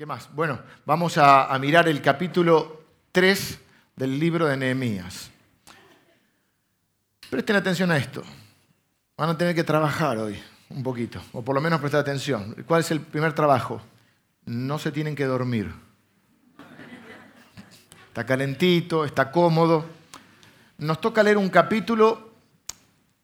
¿Qué más? Bueno, vamos a, mirar el capítulo 3 del libro de Nehemías. Presten atención a esto. Van a tener que trabajar hoy un poquito, o por lo menos prestar atención. ¿Cuál es el primer trabajo? No se tienen que dormir. Está calentito, está cómodo. Nos toca leer un capítulo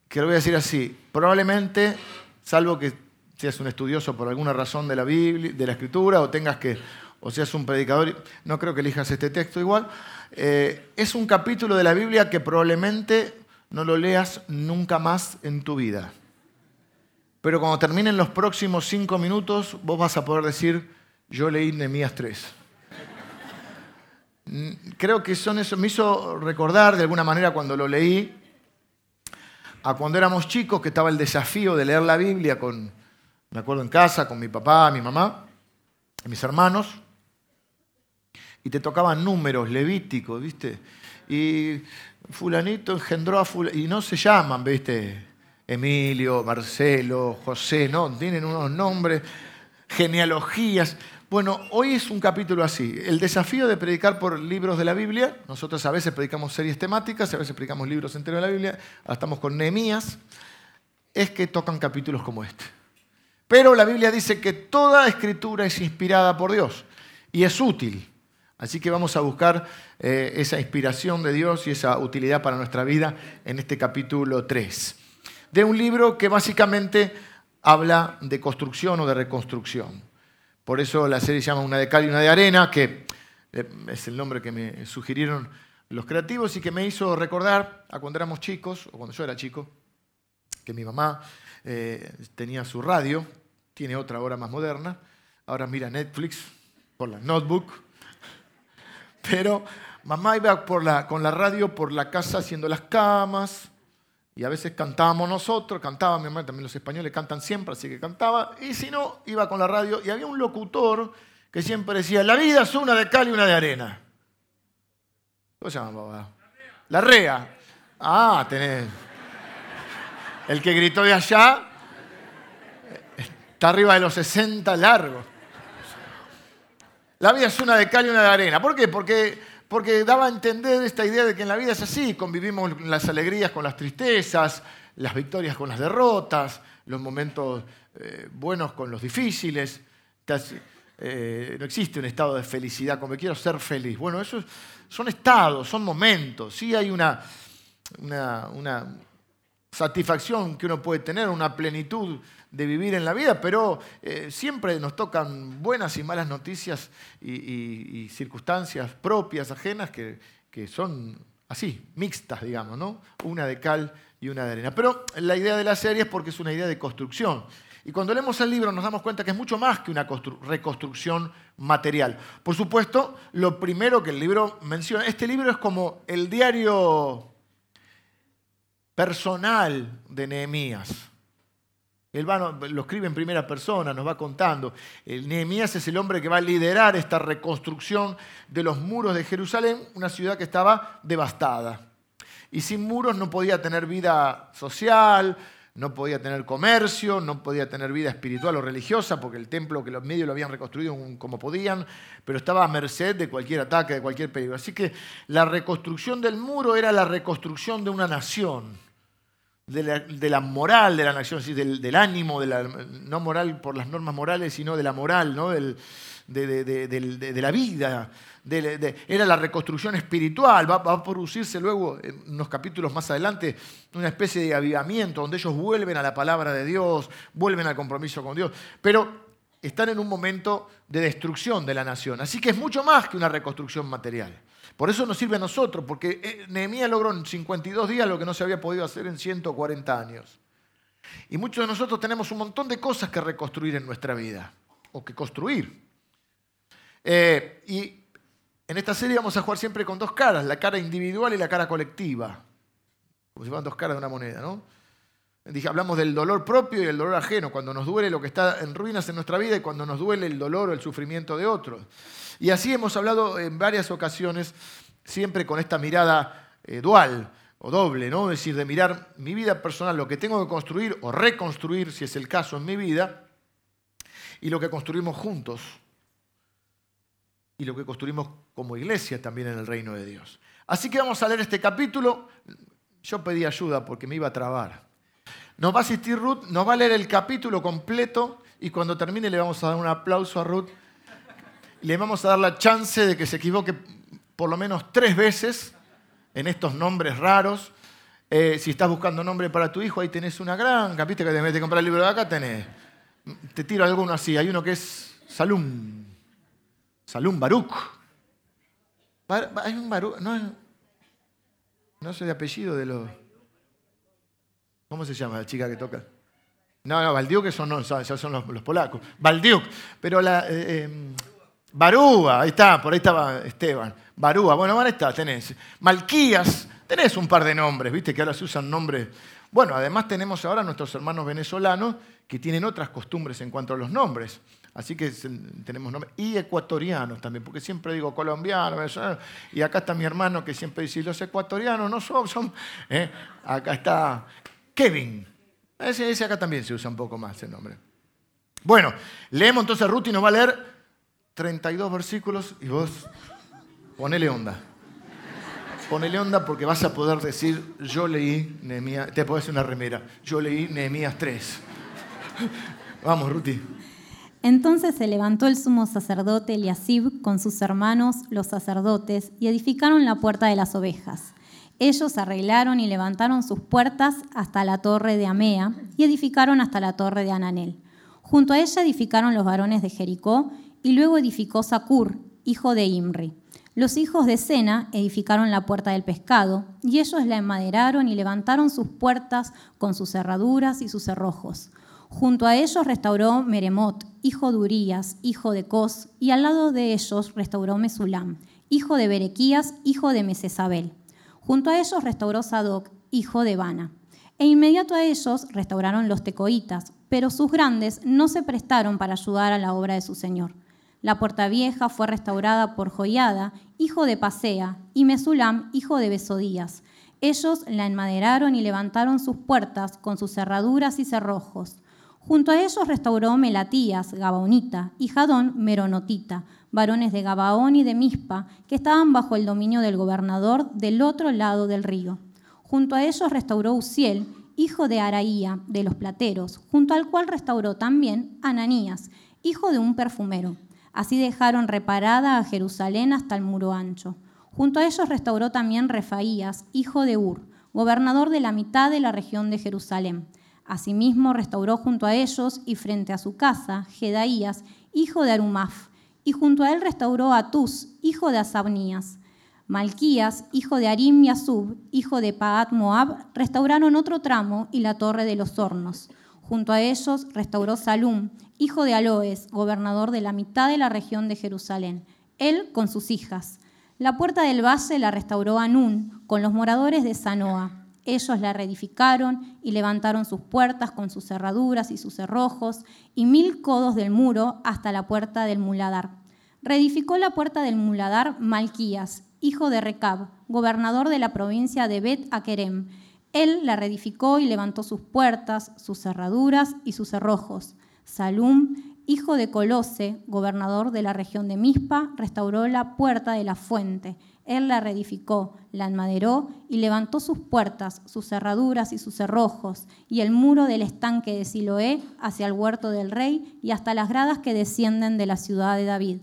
que lo voy a decir así. Probablemente, salvo que seas un estudioso por alguna razón de la Biblia, de la Escritura, o tengas que, o seas un predicador, no creo que elijas este texto igual. Eh, es un capítulo de la Biblia que probablemente no lo leas nunca más en tu vida. Pero cuando terminen los próximos cinco minutos, vos vas a poder decir, yo leí Nehemías 3. Mm, creo que son eso, me hizo recordar de alguna manera cuando lo leí, a cuando éramos chicos, que estaba el desafío de leer la Biblia con, me acuerdo en casa, con mi papá, mi mamá, mis hermanos, y te tocaban números levíticos, ¿viste? Y fulanito engendró a fulanito, y no se llaman, ¿viste? Emilio, Marcelo, José, no, tienen unos nombres, genealogías. Bueno, hoy es un capítulo así. El desafío de predicar por libros de la Biblia. Nosotros a veces predicamos series temáticas, a veces predicamos libros enteros de la Biblia. Ahora estamos con Nehemías. Es que tocan capítulos como este. Pero la Biblia dice que toda escritura es inspirada por Dios y es útil. Así que vamos a buscar eh, esa inspiración de Dios y esa utilidad para nuestra vida en este capítulo 3. De un libro que básicamente habla de construcción o de reconstrucción. Por eso la serie se llama Una de cal y una de arena, que eh, es el nombre que me sugirieron los creativos y que me hizo recordar a cuando éramos chicos, o cuando yo era chico, que mi mamá eh, tenía su radio, tiene otra hora más moderna, ahora mira Netflix por la notebook, pero mamá iba por la, con la radio por la casa haciendo las camas, y a veces cantábamos nosotros, cantaba mi mamá, también los españoles cantan siempre, así que cantaba, y si no, iba con la radio, y había un locutor que siempre decía, la vida es una de cal y una de arena. ¿Cómo se llama, papá? La rea. Ah, tenés. El que gritó de allá está arriba de los 60 largos. La vida es una de cal y una de arena. ¿Por qué? Porque, porque daba a entender esta idea de que en la vida es así, convivimos las alegrías con las tristezas, las victorias con las derrotas, los momentos eh, buenos con los difíciles. Eh, no existe un estado de felicidad, como quiero ser feliz. Bueno, esos son estados, son momentos. Sí hay una, una, una satisfacción que uno puede tener, una plenitud de vivir en la vida, pero eh, siempre nos tocan buenas y malas noticias y, circunstancias propias, ajenas, que, que, son así, mixtas, digamos, ¿no? Una de cal y una de arena. Pero la idea de la serie es porque es una idea de construcción. Y cuando leemos el libro nos damos cuenta que es mucho más que una reconstrucción material. Por supuesto, lo primero que el libro menciona, este libro es como el diario personal de Nehemías. Él lo escribe en primera persona, nos va contando. Nehemías es el hombre que va a liderar esta reconstrucción de los muros de Jerusalén, una ciudad que estaba devastada. Y sin muros no podía tener vida social, no podía tener comercio, no podía tener vida espiritual o religiosa, porque el templo que los medios lo habían reconstruido como podían, pero estaba a merced de cualquier ataque, de cualquier peligro. Así que la reconstrucción del muro era la reconstrucción de una nación de la, moral de la nación, del, ánimo, de la, no moral por las normas morales, sino de la moral, de, la vida. era la reconstrucción espiritual. Va, a producirse luego, en unos capítulos más adelante, una especie de avivamiento donde ellos vuelven a la palabra de Dios, vuelven al compromiso con Dios. Pero están en un momento de destrucción de la nación. Así que es mucho más que una reconstrucción material. Por eso nos sirve a nosotros, porque eh, Nehemías logró en 52 días lo que no se había podido hacer en 140 años. Y muchos de nosotros tenemos un montón de cosas que reconstruir en nuestra vida, o que construir. Eh, y en esta serie vamos a jugar siempre con dos caras, la cara individual y la cara colectiva, como si fueran dos caras de una moneda, ¿no? Dije, hablamos del dolor propio y el dolor ajeno, cuando nos duele lo que está en ruinas en nuestra vida y cuando nos duele el dolor o el sufrimiento de otros. Y así hemos hablado en varias ocasiones, siempre con esta mirada eh, dual o doble, ¿no? Es decir, de mirar mi vida personal, lo que tengo que construir o reconstruir, si es el caso en mi vida, y lo que construimos juntos, y lo que construimos como iglesia también en el reino de Dios. Así que vamos a leer este capítulo. Yo pedí ayuda porque me iba a trabar. Nos va a asistir Ruth, nos va a leer el capítulo completo y cuando termine le vamos a dar un aplauso a Ruth. Le vamos a dar la chance de que se equivoque por lo menos tres veces en estos nombres raros. Eh, si estás buscando nombre para tu hijo, ahí tenés una gran, capítulo que te que comprar el libro de acá, tenés. Te tiro alguno así. Hay uno que es Salum. Salum Baruch. Hay un Baruch. No, no sé de apellido de los. ¿Cómo se llama la chica que toca? No, no, Valdiuk son, no, son los, polacos. Valdiuk. Pero la. Eh, em, Barúa, ahí está, por ahí estaba Esteban. Barúa, bueno, ahí está, tenés. Malquías, tenés un par de nombres, viste que ahora se usan nombres. Bueno, además tenemos ahora nuestros hermanos venezolanos que tienen otras costumbres en cuanto a los nombres. Así que tenemos nombres. Y ecuatorianos también, porque siempre digo colombianos. Y acá está mi hermano que siempre dice, los ecuatorianos no son, son. ¿eh? Acá está Kevin. Ese, ese, acá también se usa un poco más el nombre. Bueno, leemos entonces Ruth y nos va a leer 32 versículos y vos ponele onda. Ponele onda porque vas a poder decir, yo leí Nehemías, te puedo decir una remera, yo leí Nehemías 3. Vamos, Ruti. Entonces se levantó el sumo sacerdote Eliasib con sus hermanos, los sacerdotes, y edificaron la puerta de las ovejas. Ellos arreglaron y levantaron sus puertas hasta la torre de Amea y edificaron hasta la torre de Ananel. Junto a ella edificaron los varones de Jericó y luego edificó Sacur, hijo de Imri. Los hijos de Sena edificaron la puerta del pescado y ellos la enmaderaron y levantaron sus puertas con sus cerraduras y sus cerrojos. Junto a ellos restauró Meremot, hijo de Urías, hijo de Cos, y al lado de ellos restauró Mesulam, hijo de Berequías, hijo de Mesesabel. Junto a ellos restauró Sadoc, hijo de Bana. E inmediato a ellos restauraron los tecoitas, pero sus grandes no se prestaron para ayudar a la obra de su señor. La puerta vieja fue restaurada por Joiada, hijo de Pasea, y Mesulam, hijo de Besodías. Ellos la enmaderaron y levantaron sus puertas con sus cerraduras y cerrojos. Junto a ellos restauró Melatías, Gabaonita, y Jadón, Meronotita, varones de Gabaón y de Mispa, que estaban bajo el dominio del gobernador del otro lado del río. Junto a ellos restauró Uziel, hijo de Araía, de los plateros, junto al cual restauró también Ananías, hijo de un perfumero. Así dejaron reparada a Jerusalén hasta el muro ancho. Junto a ellos restauró también Refaías, hijo de Ur, gobernador de la mitad de la región de Jerusalén Asimismo restauró junto a ellos y frente a su casa Jedaías, hijo de Arumaf, y junto a él restauró a Tus, hijo de Asabnías. Malquías, hijo de Arim y Asub, hijo de Paat Moab, restauraron otro tramo y la torre de los hornos. Junto a ellos restauró Salum, hijo de Aloes, gobernador de la mitad de la región de Jerusalén, él con sus hijas. La puerta del valle la restauró Anún, con los moradores de Sanoa. Ellos la reedificaron y levantaron sus puertas con sus cerraduras y sus cerrojos y mil codos del muro hasta la puerta del muladar. Reedificó la puerta del muladar Malquías, hijo de Recab, gobernador de la provincia de Bet Akerem. Él la reedificó y levantó sus puertas, sus cerraduras y sus cerrojos. Salum, hijo de Colose, gobernador de la región de Mispa, restauró la puerta de la fuente él la reedificó, la enmaderó y levantó sus puertas, sus cerraduras y sus cerrojos, y el muro del estanque de Siloé hacia el huerto del rey y hasta las gradas que descienden de la ciudad de David.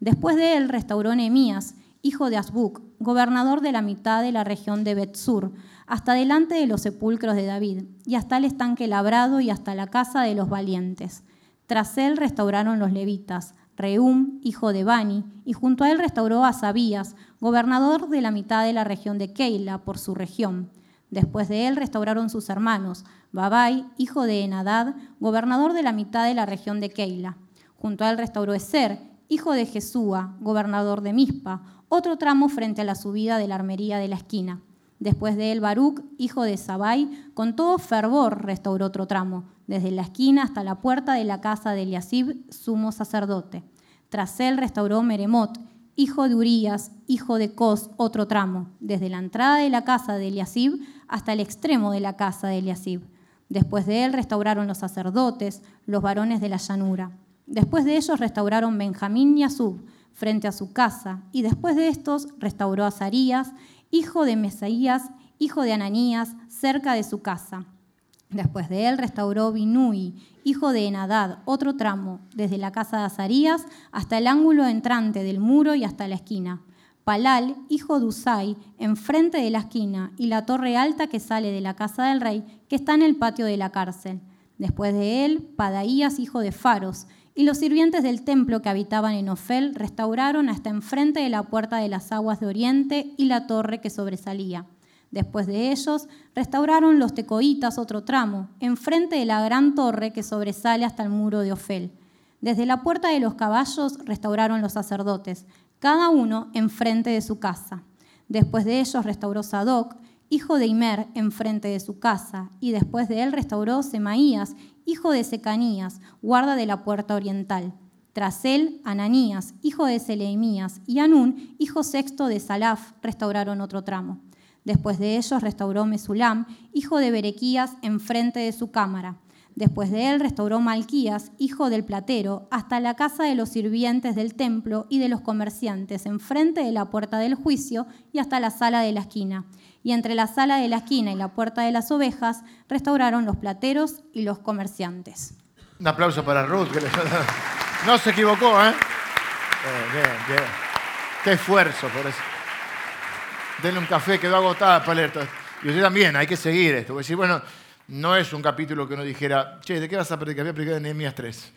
Después de él restauró Nehemías, hijo de Asbuc, gobernador de la mitad de la región de Betsur, hasta delante de los sepulcros de David, y hasta el estanque labrado y hasta la casa de los valientes. Tras él restauraron los levitas, Reum, hijo de Bani, y junto a él restauró a Sabías, gobernador de la mitad de la región de Keila, por su región. Después de él restauraron sus hermanos, Babai, hijo de Enadad, gobernador de la mitad de la región de Keila. Junto a él restauró Eser, hijo de Jesúa, gobernador de Mispa, otro tramo frente a la subida de la armería de la esquina. Después de él, Baruch, hijo de Sabai, con todo fervor restauró otro tramo, desde la esquina hasta la puerta de la casa de Eliasib, sumo sacerdote. Tras él restauró Meremot, hijo de Urías, hijo de Cos, otro tramo, desde la entrada de la casa de Eliasib hasta el extremo de la casa de Eliasib. Después de él restauraron los sacerdotes, los varones de la llanura. Después de ellos restauraron Benjamín y Asub, frente a su casa, y después de estos restauró a Azarías, hijo de Mesaías, hijo de Ananías, cerca de su casa. Después de él restauró Binui, hijo de Enadad, otro tramo, desde la casa de Azarías hasta el ángulo entrante del muro y hasta la esquina. Palal, hijo de Usai, enfrente de la esquina, y la torre alta que sale de la casa del rey, que está en el patio de la cárcel. Después de él, Padaías, hijo de Faros, y los sirvientes del templo que habitaban en Ofel restauraron hasta enfrente de la puerta de las aguas de oriente y la torre que sobresalía. Después de ellos, restauraron los tecoitas otro tramo, enfrente de la gran torre que sobresale hasta el muro de Ofel. Desde la puerta de los caballos restauraron los sacerdotes, cada uno enfrente de su casa. Después de ellos restauró Sadoc, hijo de Imer, enfrente de su casa, y después de él restauró Semaías, hijo de Secanías, guarda de la puerta oriental. Tras él, Ananías, hijo de Seleimías, y Anún, hijo sexto de Salaf, restauraron otro tramo. Después de ellos restauró Mesulam, hijo de Berequías, enfrente de su cámara. Después de él restauró Malquías, hijo del platero, hasta la casa de los sirvientes del templo y de los comerciantes, enfrente de la puerta del juicio y hasta la sala de la esquina. Y entre la sala de la esquina y la puerta de las ovejas restauraron los plateros y los comerciantes. Un aplauso para Ruth, que no se equivocó, ¿eh? Bien, bien, Qué esfuerzo por eso. Denle un café, quedó agotada, Palerto. Y usted también, hay que seguir esto. Decir, bueno, no es un capítulo que uno dijera, che, ¿de qué vas a predicar? Voy a predicar de Nehemías 3.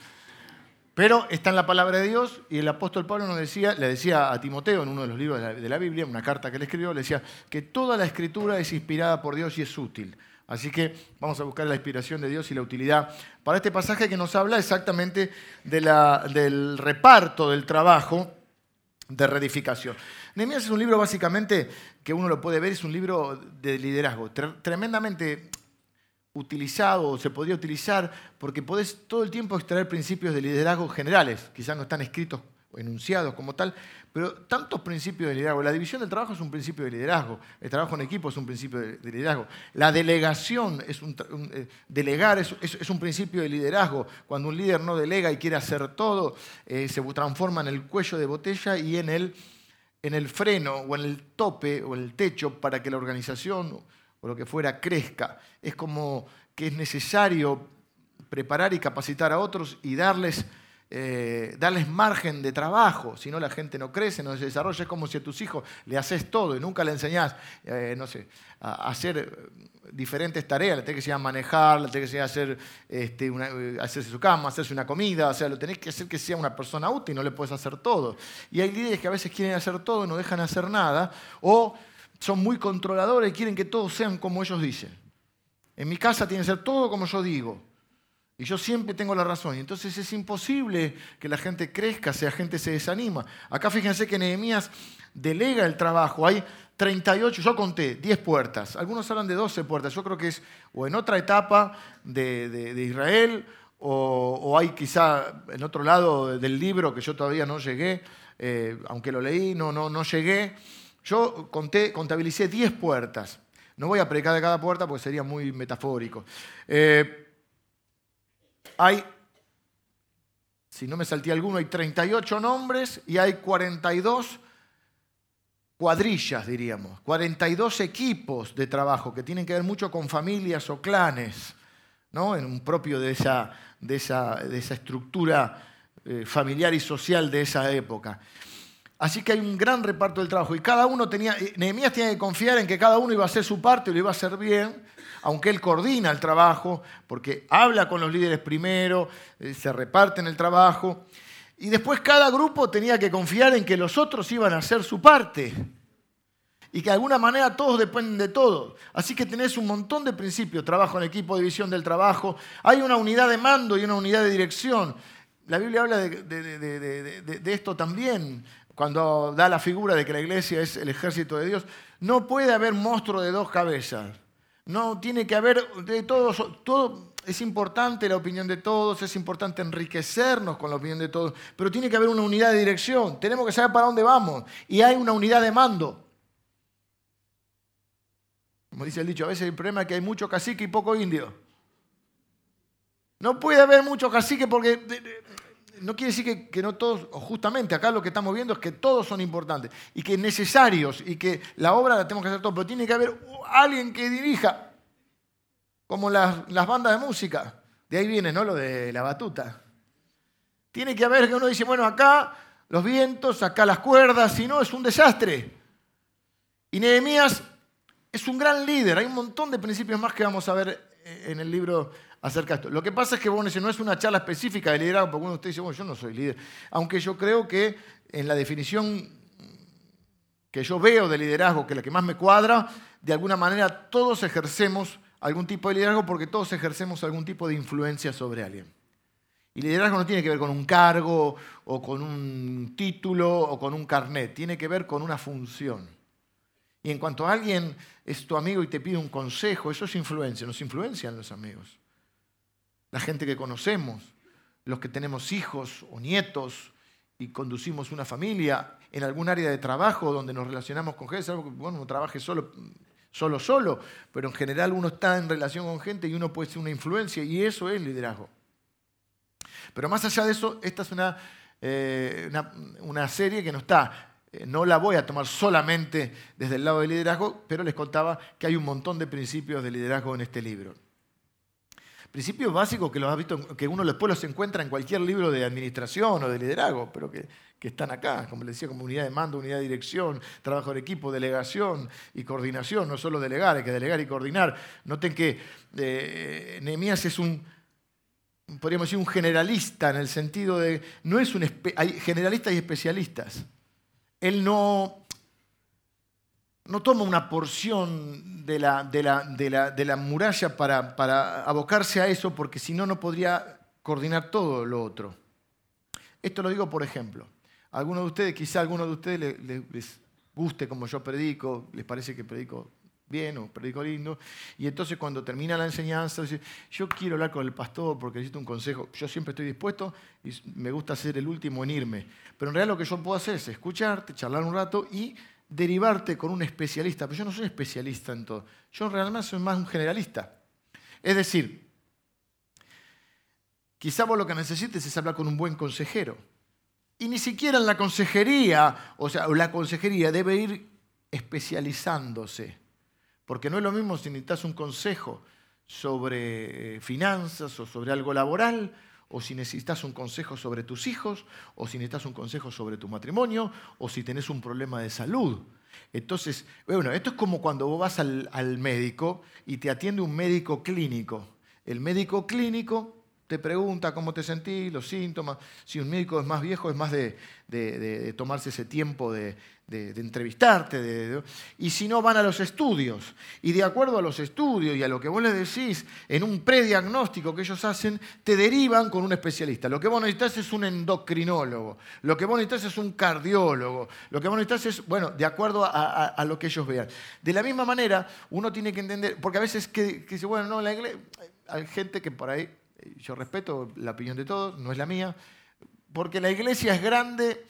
Pero está en la palabra de Dios y el apóstol Pablo nos decía, le decía a Timoteo en uno de los libros de la, Biblia, una carta que le escribió, le decía que toda la escritura es inspirada por Dios y es útil. Así que vamos a buscar la inspiración de Dios y la utilidad para este pasaje que nos habla exactamente del reparto del trabajo de reedificación. Nehemías es un libro básicamente que uno lo puede ver, es un libro de liderazgo, tremendamente utilizado se podría utilizar porque podés todo el tiempo extraer principios de liderazgo generales, quizás no están escritos o enunciados como tal, pero tantos principios de liderazgo. La división del trabajo es un principio de liderazgo, el trabajo en equipo es un principio de, liderazgo, la delegación, es un, eh, delegar es, un principio de liderazgo. Cuando un líder no delega y quiere hacer todo, eh, se transforma en el cuello de botella y en el, en el freno o en el tope o el techo para que la organización o lo que fuera crezca. Es como que es necesario preparar y capacitar a otros y darles, eh, darles margen de trabajo, si no la gente no crece, no se desarrolla. Es como si a tus hijos le haces todo y nunca le enseñás, eh, no sé, a hacer diferentes tareas, le tenés que enseñar a manejar, le tenés que enseñar a hacer, este, hacerse su cama, hacerse una comida, o sea, lo tenés que hacer que sea una persona útil, no le puedes hacer todo. Y hay líderes que a veces quieren hacer todo y no dejan hacer nada, o son muy controladores y quieren que todos sean como ellos dicen. En mi casa tiene que ser todo como yo digo. Y yo siempre tengo la razón. Entonces es imposible que la gente crezca, si gente se desanima. Acá fíjense que Nehemías delega el trabajo. Hay 38, yo conté, 10 puertas. Algunos hablan de 12 puertas. Yo creo que es o en otra etapa de, Israel o, hay quizá en otro lado del libro que yo todavía no llegué, eh, aunque lo leí, no, no, no llegué. Yo conté, contabilicé 10 puertas. No voy a predicar de cada puerta porque sería muy metafórico. Eh, hay, si no me salté alguno, hay 38 nombres y hay 42 cuadrillas, diríamos, 42 equipos de trabajo que tienen que ver mucho con familias o clanes, ¿no? en un propio de esa, de esa, de esa estructura eh, familiar y social de esa época. Así que hay un gran reparto del trabajo. Y cada uno tenía, Nehemías tiene que confiar en que cada uno iba a hacer su parte y lo iba a hacer bien, aunque él coordina el trabajo, porque habla con los líderes primero, eh, se reparten el trabajo. Y después cada grupo tenía que confiar en que los otros iban a hacer su parte. Y que de alguna manera todos dependen de todos. Así que tenés un montón de principios, trabajo en equipo, división del trabajo. Hay una unidad de mando y una unidad de dirección. La Biblia habla de esto también cuando da la figura de que la iglesia es el ejército de Dios, no puede haber monstruo de dos cabezas. No tiene que haber de todos, todo es importante la opinión de todos, es importante enriquecernos con la opinión de todos, pero tiene que haber una unidad de dirección, tenemos que saber para dónde vamos y hay una unidad de mando. Como dice el dicho, a veces el problema es que hay mucho cacique y poco indio. No puede haber mucho cacique porque no quiere decir que, no todos, justamente acá lo que estamos viendo es que todos son importantes y que necesarios y que la obra la tenemos que hacer todos, pero tiene que haber alguien que dirija, como las, las bandas de música. De ahí viene, ¿no? Lo de la batuta. Tiene que haber que uno dice, bueno, acá los vientos, acá las cuerdas, si no es un desastre. Y Nehemías es un gran líder. Hay un montón de principios más que vamos a ver en el libro acerca de esto. Lo que pasa es que, bueno, no es una charla específica de liderazgo, porque uno de ustedes dice, bueno, yo no soy líder. Aunque yo creo que en la definición que yo veo de liderazgo, que es la que más me cuadra, de alguna manera todos ejercemos algún tipo de liderazgo porque todos ejercemos algún tipo de influencia sobre alguien. Y liderazgo no tiene que ver con un cargo o con un título o con un carnet, tiene que ver con una función. Y en cuanto a alguien es tu amigo y te pide un consejo, eso es influencia, nos influencian los amigos. La gente que conocemos, los que tenemos hijos o nietos y conducimos una familia en algún área de trabajo donde nos relacionamos con gente, algo que bueno, no trabaje solo, solo, solo, pero en general uno está en relación con gente y uno puede ser una influencia y eso es liderazgo. Pero más allá de eso, esta es una, eh, una, serie que no está no la voy a tomar solamente desde el lado del liderazgo, pero les contaba que hay un montón de principios de liderazgo en este libro. Principios básicos que los ha visto, que uno después los encuentra en cualquier libro de administración o de liderazgo, pero que, están acá, como les decía, como unidad de mando, unidad de dirección, trabajo de equipo, delegación y coordinación, no solo delegar, hay que delegar y coordinar. Noten que eh, Nehemías es un, podríamos decir, un generalista en el sentido de, no es un, hay generalistas y especialistas. Él no, no toma una porción de la, de la, muralla para, para, abocarse a eso, porque si no, no podría coordinar todo lo otro. Esto lo digo por ejemplo. Algunos de ustedes, quizá a algunos de ustedes les guste como yo predico, les parece que predico bien o predico lindo. Y entonces cuando termina la enseñanza, dice, yo quiero hablar con el pastor porque necesito un consejo. Yo siempre estoy dispuesto y me gusta ser el último en irme. Pero en realidad lo que yo puedo hacer es escucharte, charlar un rato y derivarte con un especialista. Pero yo no soy especialista en todo. Yo realmente soy más un generalista. Es decir, quizá vos lo que necesites es hablar con un buen consejero. Y ni siquiera en la consejería, o sea, la consejería debe ir especializándose. Porque no es lo mismo si necesitas un consejo sobre eh, finanzas o sobre algo laboral, o si necesitas un consejo sobre tus hijos, o si necesitas un consejo sobre tu matrimonio, o si tenés un problema de salud. Entonces, bueno, esto es como cuando vos vas al, al médico y te atiende un médico clínico. El médico clínico te pregunta cómo te sentís, los síntomas. Si un médico es más viejo, es más de, tomarse ese tiempo de, entrevistarte. y si no, van a los estudios. Y de acuerdo a los estudios y a lo que vos les decís, en un prediagnóstico que ellos hacen, te derivan con un especialista. Lo que vos necesitas es un endocrinólogo. Lo que vos necesitas es un cardiólogo. Lo que vos necesitas es, bueno, de acuerdo a, lo que ellos vean. De la misma manera, uno tiene que entender, porque a veces que, que dice, bueno, no, la iglesia, hay gente que por ahí yo respeto la opinión de todos, no es la mía, porque la iglesia es grande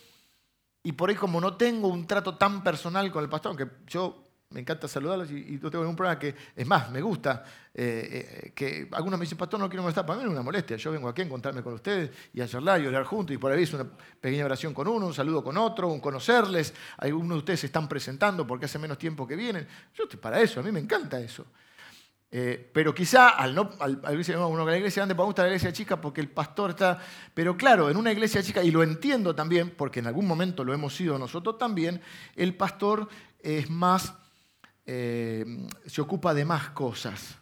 y por ahí como no tengo un trato tan personal con el pastor, aunque yo me encanta saludarlos y, no tengo ningún problema, que es más, me gusta, eh, eh, que algunos me dicen, pastor, no quiero molestar, para mí no es una molestia, yo vengo aquí a encontrarme con ustedes y a charlar y orar juntos y por ahí es una pequeña oración con uno, un saludo con otro, un conocerles, algunos de ustedes se están presentando porque hace menos tiempo que vienen, yo para eso, a mí me encanta eso. Eh, pero quizá al no, al, la iglesia grande, me gusta la iglesia chica porque el pastor está. Pero claro, en una iglesia chica, y lo entiendo también, porque en algún momento lo hemos sido nosotros también, el pastor es más. Eh, se ocupa de más cosas.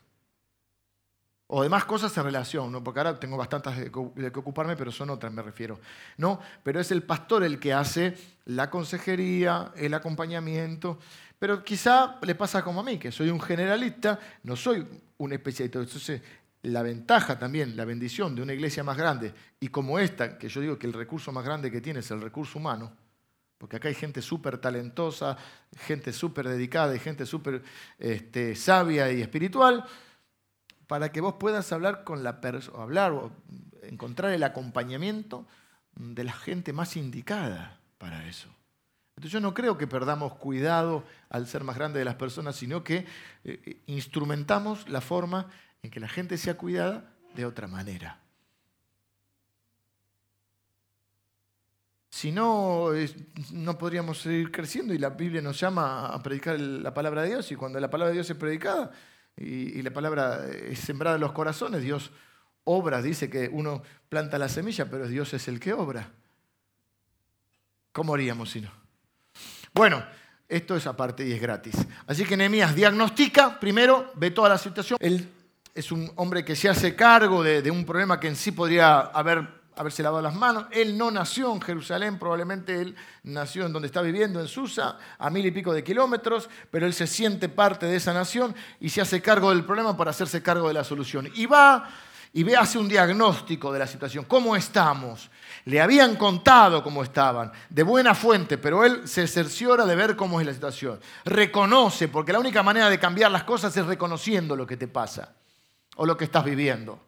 O de más cosas en relación, ¿no? porque ahora tengo bastantes de que ocuparme, pero son otras, me refiero. ¿no? Pero es el pastor el que hace la consejería, el acompañamiento. Pero quizá le pasa como a mí, que soy un generalista, no soy un especialista. Entonces, la ventaja también, la bendición de una iglesia más grande, y como esta, que yo digo que el recurso más grande que tiene es el recurso humano, porque acá hay gente súper talentosa, gente súper dedicada y gente súper este, sabia y espiritual, para que vos puedas hablar con la persona, hablar o encontrar el acompañamiento de la gente más indicada para eso. Entonces yo no creo que perdamos cuidado al ser más grande de las personas, sino que eh, instrumentamos la forma en que la gente sea cuidada de otra manera. Si no, no podríamos seguir creciendo y la Biblia nos llama a predicar la palabra de Dios y cuando la palabra de Dios es predicada y, la palabra es sembrada en los corazones, Dios obra, dice que uno planta la semilla, pero Dios es el que obra. ¿Cómo haríamos si no? Bueno, esto es aparte y es gratis. Así que Nehemías diagnostica, primero, ve toda la situación. Él es un hombre que se hace cargo de, un problema que en sí podría haber haberse lavado las manos. Él no nació en Jerusalén, probablemente él nació en donde está viviendo, en Susa, a mil y pico de kilómetros, pero él se siente parte de esa nación y se hace cargo del problema para hacerse cargo de la solución. Y va y ve, hace un diagnóstico de la situación. ¿Cómo estamos? Le habían contado cómo estaban, de buena fuente, pero él se cerciora de ver cómo es la situación. Reconoce, porque la única manera de cambiar las cosas es reconociendo lo que te pasa o lo que estás viviendo.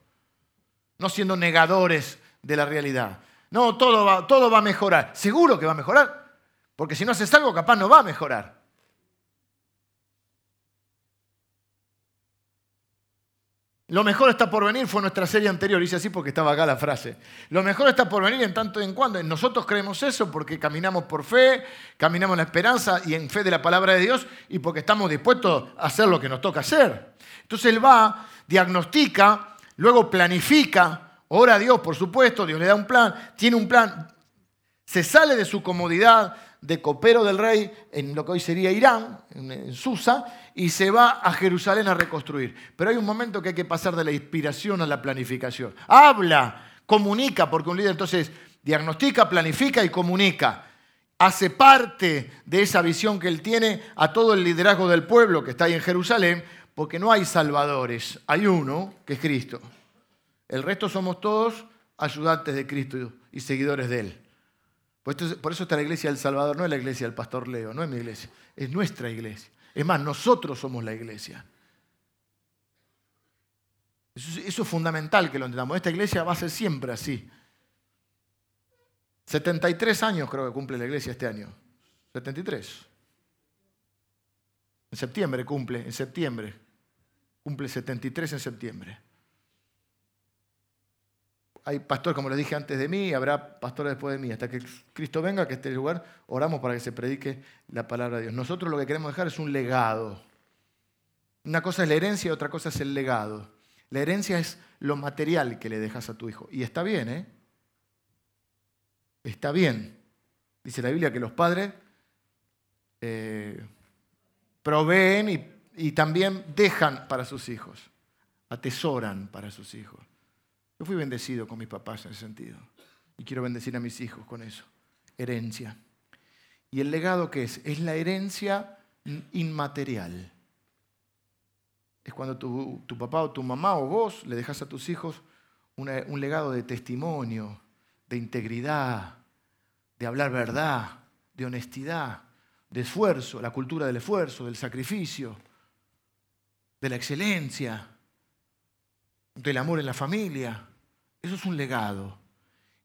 No siendo negadores de la realidad. No, todo va, todo va a mejorar. Seguro que va a mejorar, porque si no haces algo, capaz no va a mejorar. Lo mejor está por venir fue nuestra serie anterior, dice así porque estaba acá la frase. Lo mejor está por venir en tanto y en cuando. Nosotros creemos eso porque caminamos por fe, caminamos en la esperanza y en fe de la palabra de Dios y porque estamos dispuestos a hacer lo que nos toca hacer. Entonces él va, diagnostica, luego planifica, Ora a Dios, por supuesto, Dios le da un plan, tiene un plan. Se sale de su comodidad de copero del rey en lo que hoy sería Irán, en Susa, y se va a Jerusalén a reconstruir. Pero hay un momento que hay que pasar de la inspiración a la planificación. Habla, comunica, porque un líder entonces diagnostica, planifica y comunica. Hace parte de esa visión que él tiene a todo el liderazgo del pueblo que está ahí en Jerusalén, porque no hay salvadores, hay uno que es Cristo. El resto somos todos ayudantes de Cristo y seguidores de Él. Por eso está la iglesia del Salvador, no es la iglesia del pastor Leo, no es mi iglesia, es nuestra iglesia. Es más, nosotros somos la iglesia. Eso, es fundamental que lo entendamos. Esta iglesia va a ser siempre así. 73 años creo que cumple la iglesia este año. 73. En septiembre cumple, en septiembre. Cumple 73 en septiembre hay pastor, como les dije antes de mí, habrá pastores después de mí. Hasta que Cristo venga, que este lugar, oramos para que se predique la palabra de Dios. Nosotros lo que queremos dejar es un legado. Una cosa es la herencia y otra cosa es el legado. La herencia es lo material que le dejas a tu hijo. Y está bien, ¿eh? Está bien. Dice la Biblia que los padres eh, proveen y, y también dejan para sus hijos, atesoran para sus hijos. Yo fui bendecido con mis papás en ese sentido. Y quiero bendecir a mis hijos con eso. Herencia. ¿Y el legado qué es? Es la herencia inmaterial. Es cuando tu, papá o tu mamá o vos le dejas a tus hijos un legado de testimonio, de integridad, de hablar verdad, de honestidad, de esfuerzo, la cultura del esfuerzo, del sacrificio, de la excelencia del amor en la familia. Eso es un legado.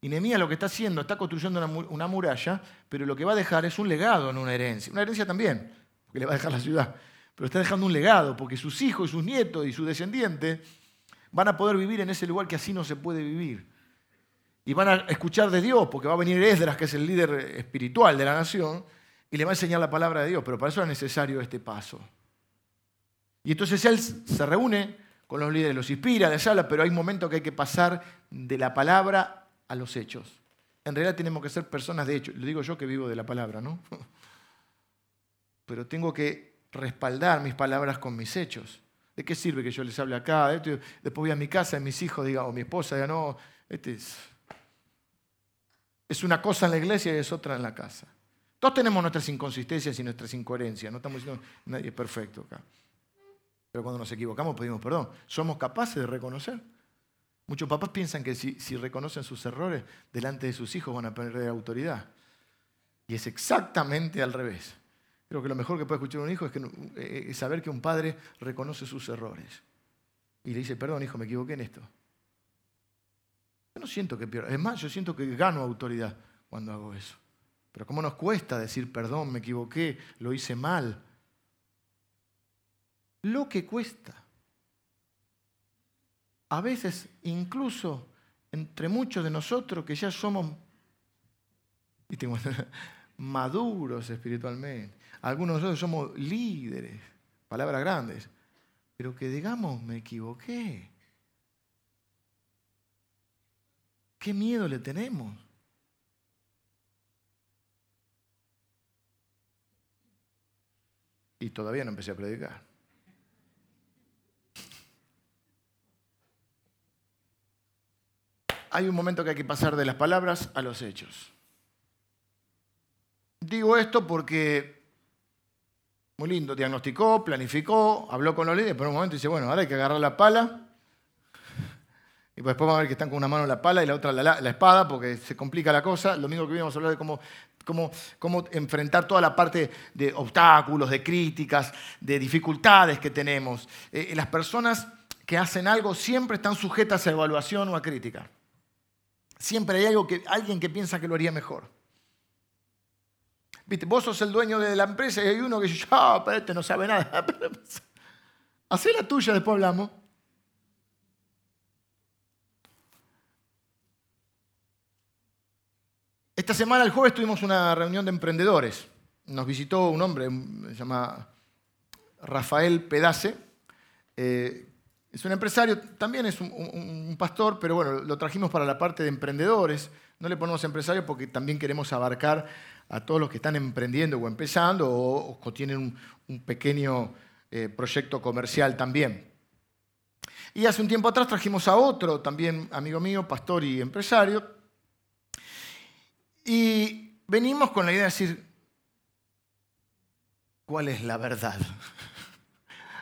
Y Nehemías lo que está haciendo, está construyendo una muralla, pero lo que va a dejar es un legado, no una herencia. Una herencia también, porque le va a dejar la ciudad. Pero está dejando un legado, porque sus hijos y sus nietos y sus descendientes van a poder vivir en ese lugar que así no se puede vivir. Y van a escuchar de Dios, porque va a venir Esdras, que es el líder espiritual de la nación, y le va a enseñar la palabra de Dios. Pero para eso es necesario este paso. Y entonces él se reúne con los líderes, los inspira, les habla, pero hay momentos que hay que pasar de la palabra a los hechos. En realidad tenemos que ser personas de hecho. Lo digo yo que vivo de la palabra, ¿no? Pero tengo que respaldar mis palabras con mis hechos. ¿De qué sirve que yo les hable acá? Después voy a mi casa y mis hijos digan, o mi esposa diga, no, este es, es una cosa en la iglesia y es otra en la casa. Todos tenemos nuestras inconsistencias y nuestras incoherencias. No estamos diciendo nadie es perfecto acá. Pero cuando nos equivocamos pedimos perdón. Somos capaces de reconocer. Muchos papás piensan que si, reconocen sus errores delante de sus hijos van a perder autoridad. Y es exactamente al revés. Creo que lo mejor que puede escuchar un hijo es, que, eh, saber que un padre reconoce sus errores. Y le dice, perdón hijo, me equivoqué en esto. Yo no siento que pierda. Es más, yo siento que gano autoridad cuando hago eso. Pero ¿cómo nos cuesta decir, perdón, me equivoqué, lo hice mal? Lo que cuesta. A veces, incluso entre muchos de nosotros que ya somos maduros espiritualmente. Algunos de nosotros somos líderes, palabras grandes, pero que digamos, me equivoqué. ¿Qué miedo le tenemos? Y todavía no empecé a predicar. Hay un momento que hay que pasar de las palabras a los hechos. Digo esto porque, muy lindo, diagnosticó, planificó, habló con los líderes, pero en un momento dice, bueno, ahora hay que agarrar la pala. Y después vamos a ver que están con una mano la pala y la otra la, espada, porque se complica la cosa. Lo mismo que vimos hablar de cómo, cómo, cómo enfrentar toda la parte de obstáculos, de críticas, de dificultades que tenemos. Eh, las personas que hacen algo siempre están sujetas a evaluación o a crítica. Siempre hay algo que, alguien que piensa que lo haría mejor. ¿Viste? Vos sos el dueño de la empresa y hay uno que dice, ah, pero este no sabe nada. Hacé la tuya, después hablamos. Esta semana, el jueves, tuvimos una reunión de emprendedores. Nos visitó un hombre, se llama Rafael Pedace. Eh, es un empresario, también es un, pastor, pero bueno, lo trajimos para la parte de emprendedores. No le ponemos empresario porque también queremos abarcar a todos los que están emprendiendo o empezando o, tienen un, pequeño eh, proyecto comercial también. Y hace un tiempo atrás trajimos a otro, también amigo mío, pastor y empresario. Y venimos con la idea de decir, ¿cuál es la verdad?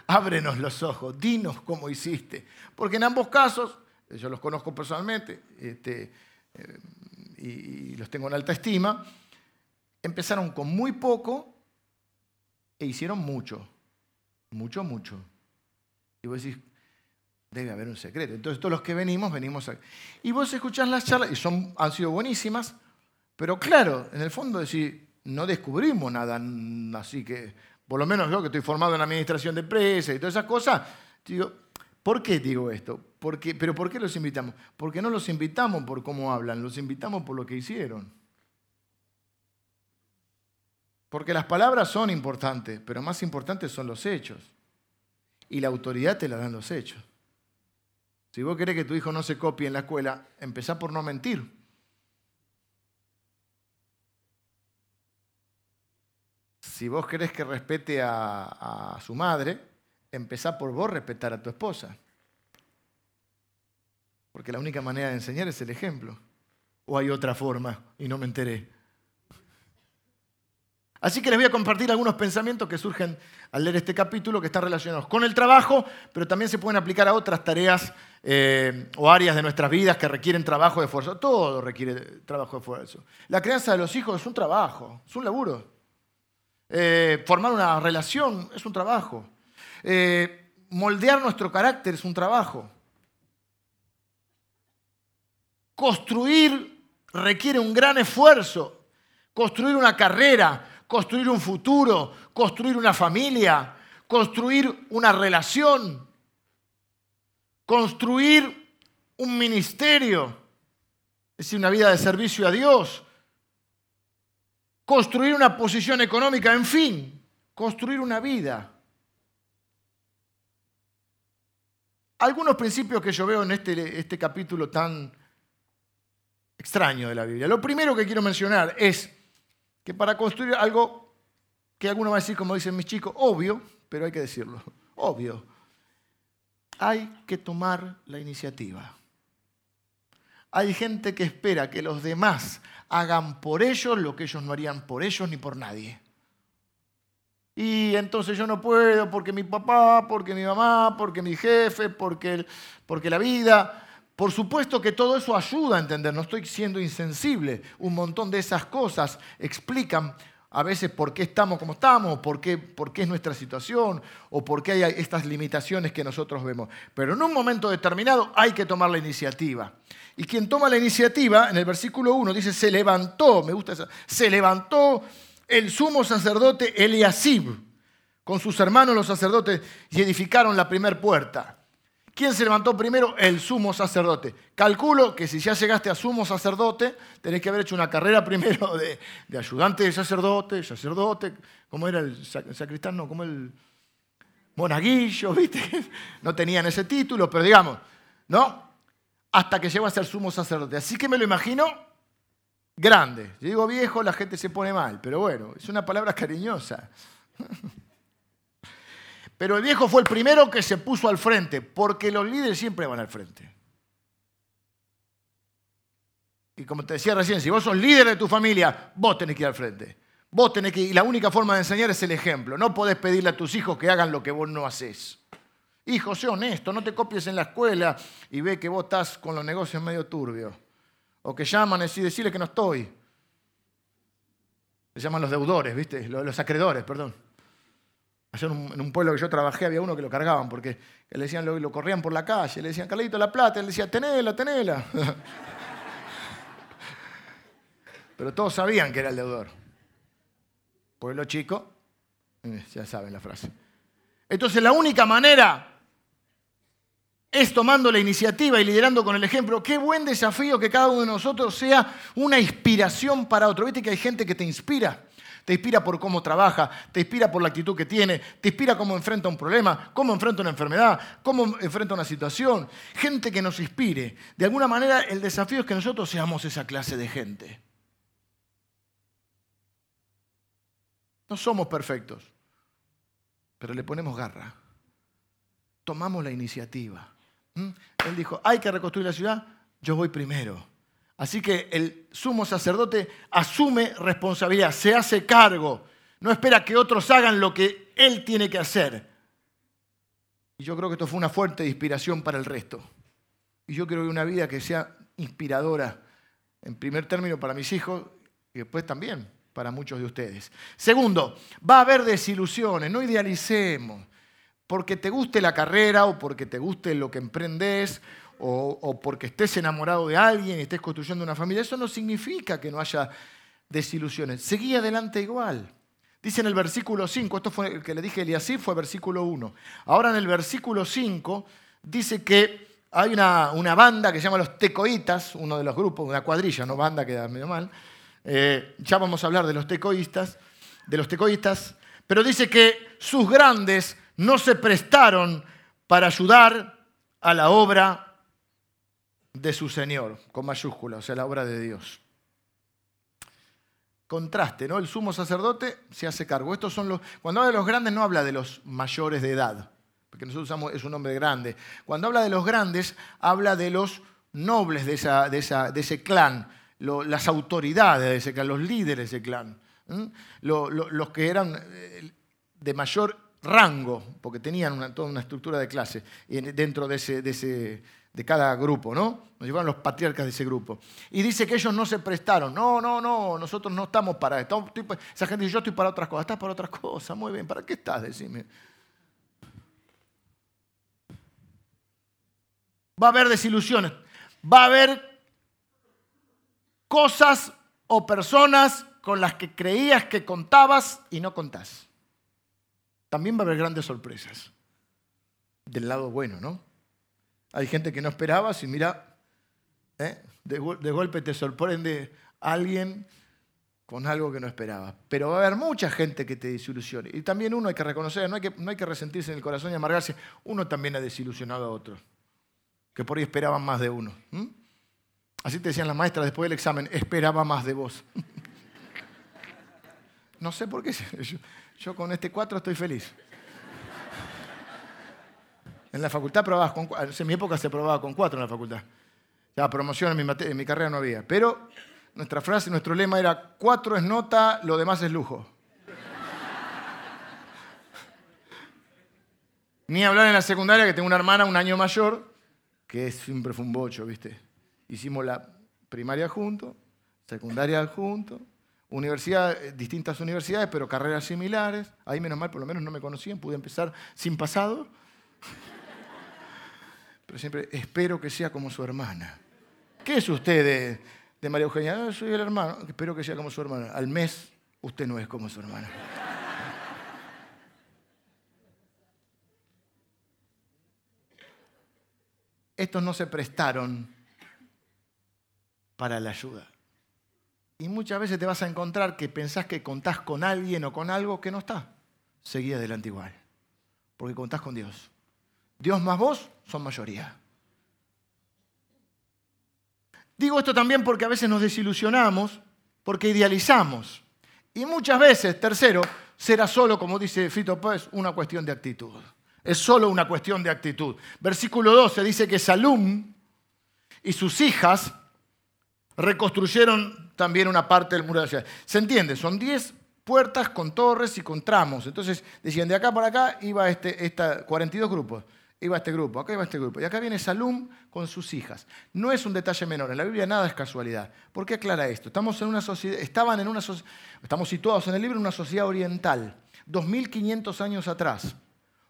Ábrenos los ojos, dinos cómo hiciste. Porque en ambos casos, yo los conozco personalmente este, eh, y los tengo en alta estima, empezaron con muy poco e hicieron mucho. Mucho, mucho. Y vos decís, debe haber un secreto. Entonces todos los que venimos, venimos a... Y vos escuchás las charlas, y son, han sido buenísimas, pero claro, en el fondo decís, no descubrimos nada así que, por lo menos yo que estoy formado en administración de empresas y todas esas cosas, digo, ¿por qué digo esto? Porque, ¿Pero por qué los invitamos? Porque no los invitamos por cómo hablan, los invitamos por lo que hicieron. Porque las palabras son importantes, pero más importantes son los hechos. Y la autoridad te la dan los hechos. Si vos querés que tu hijo no se copie en la escuela, empezá por no mentir. Si vos querés que respete a, su madre, empezá por vos respetar a tu esposa. Porque la única manera de enseñar es el ejemplo. ¿O hay otra forma y no me enteré? Así que les voy a compartir algunos pensamientos que surgen al leer este capítulo que están relacionados con el trabajo, pero también se pueden aplicar a otras tareas eh, o áreas de nuestras vidas que requieren trabajo de esfuerzo. Todo requiere trabajo de esfuerzo. La crianza de los hijos es un trabajo, es un laburo. Eh, formar una relación es un trabajo. Eh, moldear nuestro carácter es un trabajo. Construir requiere un gran esfuerzo. Construir una carrera, construir un futuro, construir una familia, construir una relación, construir un ministerio, es decir, una vida de servicio a Dios, construir una posición económica, en fin, construir una vida. Algunos principios que yo veo en este, este capítulo tan extraño de la Biblia. Lo primero que quiero mencionar es que para construir algo que alguno va a decir, como dicen mis chicos, obvio, pero hay que decirlo, obvio, hay que tomar la iniciativa. Hay gente que espera que los demás hagan por ellos lo que ellos no harían por ellos ni por nadie. Y entonces yo no puedo porque mi papá, porque mi mamá, porque mi jefe, porque, porque la vida. Por supuesto que todo eso ayuda a entender, no estoy siendo insensible. Un montón de esas cosas explican a veces por qué estamos como estamos, por qué, por qué es nuestra situación o por qué hay estas limitaciones que nosotros vemos. Pero en un momento determinado hay que tomar la iniciativa. Y quien toma la iniciativa, en el versículo 1 dice, se levantó, me gusta eso, se levantó el sumo sacerdote Eliasib con sus hermanos los sacerdotes y edificaron la primer puerta. ¿Quién se levantó primero? El sumo sacerdote. Calculo que si ya llegaste a sumo sacerdote, tenés que haber hecho una carrera primero de, ayudante de sacerdote, sacerdote, ¿cómo era el sacristán? No, como el monaguillo, ¿viste? No tenían ese título, pero digamos, ¿no? Hasta que llegó a ser sumo sacerdote. Así que me lo imagino grande. Si digo viejo, la gente se pone mal, pero bueno, es una palabra cariñosa. Pero el viejo fue el primero que se puso al frente, porque los líderes siempre van al frente. Y como te decía recién, si vos sos líder de tu familia, vos tenés que ir al frente. Vos tenés que ir. Y la única forma de enseñar es el ejemplo. No podés pedirle a tus hijos que hagan lo que vos no haces. Hijo, sé honesto, no te copies en la escuela y ve que vos estás con los negocios medio turbios. O que llaman y decirle que no estoy. Se llaman los deudores, ¿viste? Los acreedores, perdón. Ayer en un pueblo que yo trabajé había uno que lo cargaban porque le decían, lo, lo corrían por la calle, le decían, Carlito, la plata, él decía, tenela, tenela. Pero todos sabían que era el deudor. Pueblo chico, eh, ya saben la frase. Entonces la única manera es tomando la iniciativa y liderando con el ejemplo. Qué buen desafío que cada uno de nosotros sea una inspiración para otro. Viste que hay gente que te inspira te inspira por cómo trabaja, te inspira por la actitud que tiene, te inspira cómo enfrenta un problema, cómo enfrenta una enfermedad, cómo enfrenta una situación. Gente que nos inspire. De alguna manera el desafío es que nosotros seamos esa clase de gente. No somos perfectos, pero le ponemos garra. Tomamos la iniciativa. ¿Mm? Él dijo, hay que reconstruir la ciudad, yo voy primero. Así que el sumo sacerdote asume responsabilidad, se hace cargo, no espera que otros hagan lo que él tiene que hacer. Y yo creo que esto fue una fuerte inspiración para el resto. Y yo quiero una vida que sea inspiradora, en primer término para mis hijos y después también para muchos de ustedes. Segundo, va a haber desilusiones, no idealicemos. Porque te guste la carrera o porque te guste lo que emprendes o, porque estés enamorado de alguien y estés construyendo una familia, eso no significa que no haya desilusiones. Seguí adelante igual. Dice en el versículo 5, esto fue el que le dije Eliasí, fue versículo 1. Ahora en el versículo 5 dice que hay una, una, banda que se llama los tecoitas, uno de los grupos, una cuadrilla, no banda, queda medio mal. Eh, ya vamos a hablar de los tecoístas, de los tecoístas, pero dice que sus grandes no se prestaron para ayudar a la obra de su Señor, con mayúscula, o sea, la obra de Dios. Contraste, ¿no? El sumo sacerdote se hace cargo. Estos son los. Cuando habla de los grandes, no habla de los mayores de edad, porque nosotros usamos, es un nombre grande. Cuando habla de los grandes, habla de los nobles de, esa, de, ese clan, las autoridades de ese clan, los líderes de ese clan, los que eran eh, de mayor rango, porque tenían toda una estructura de clase dentro de ese, de ese de cada grupo, ¿no? Nos llevaron los patriarcas de ese grupo. Y dice que ellos no se prestaron. No, no, no, nosotros no estamos para esto. Esa gente dice, yo estoy para otras cosas. Estás para otras cosas, muy bien. ¿Para qué estás? Decime. Va a haber desilusiones. Va a haber cosas o personas con las que creías que contabas y no contás. También va a haber grandes sorpresas. Del lado bueno, ¿no? Hay gente que no esperabas y mira, ¿eh? de, golpe te sorprende alguien con algo que no esperaba. Pero va a haber mucha gente que te desilusione. Y también uno hay que reconocer, no hay que, no hay que resentirse en el corazón y amargarse. Uno también ha desilusionado a otro, que por ahí esperaban más de uno. Así te decían las maestras después del examen, esperaba más de vos. no sé por qué, yo, con este cuatro estoy feliz. En la facultad probabas con En mi época se probaba con cuatro en la facultad. Ya promoción en mi, en mi carrera no había. Pero nuestra frase, nuestro lema era: cuatro es nota, lo demás es lujo. Ni hablar en la secundaria, que tengo una hermana un año mayor, que siempre fue un bocho, ¿viste? Hicimos la primaria juntos, secundaria juntos, universidad, eh, distintas universidades, pero carreras similares. Ahí menos mal, por lo menos no me conocían, pude empezar sin pasado pero siempre espero que sea como su hermana. ¿Qué es usted de, María Eugenia? Ah, soy el hermano, espero que sea como su hermana. Al mes usted no es como su hermana. estos no se prestaron para la ayuda. Y muchas veces te vas a encontrar que pensás que contás con alguien o con algo que no está. Seguí adelante igual, porque contás con Dios. Dios más vos son mayoría. Digo esto también porque a veces nos desilusionamos, porque idealizamos. Y muchas veces, tercero, será solo, como dice Fito Páez, una cuestión de actitud. Es solo una cuestión de actitud. Versículo 12 dice que Salum y sus hijas reconstruyeron también una parte del muro de la ciudad. ¿Se entiende? Son 10 puertas con torres y con tramos. Entonces decían, de acá para acá iba este, esta, 42 grupos. Iba este grupo, acá iba este grupo. Y acá viene Salum con sus hijas. No es un detalle menor. En la Biblia nada es casualidad. ¿Por qué aclara esto? Estamos en una sociedad, estaban en una estamos situados en el libro en una sociedad oriental, 2500 años atrás.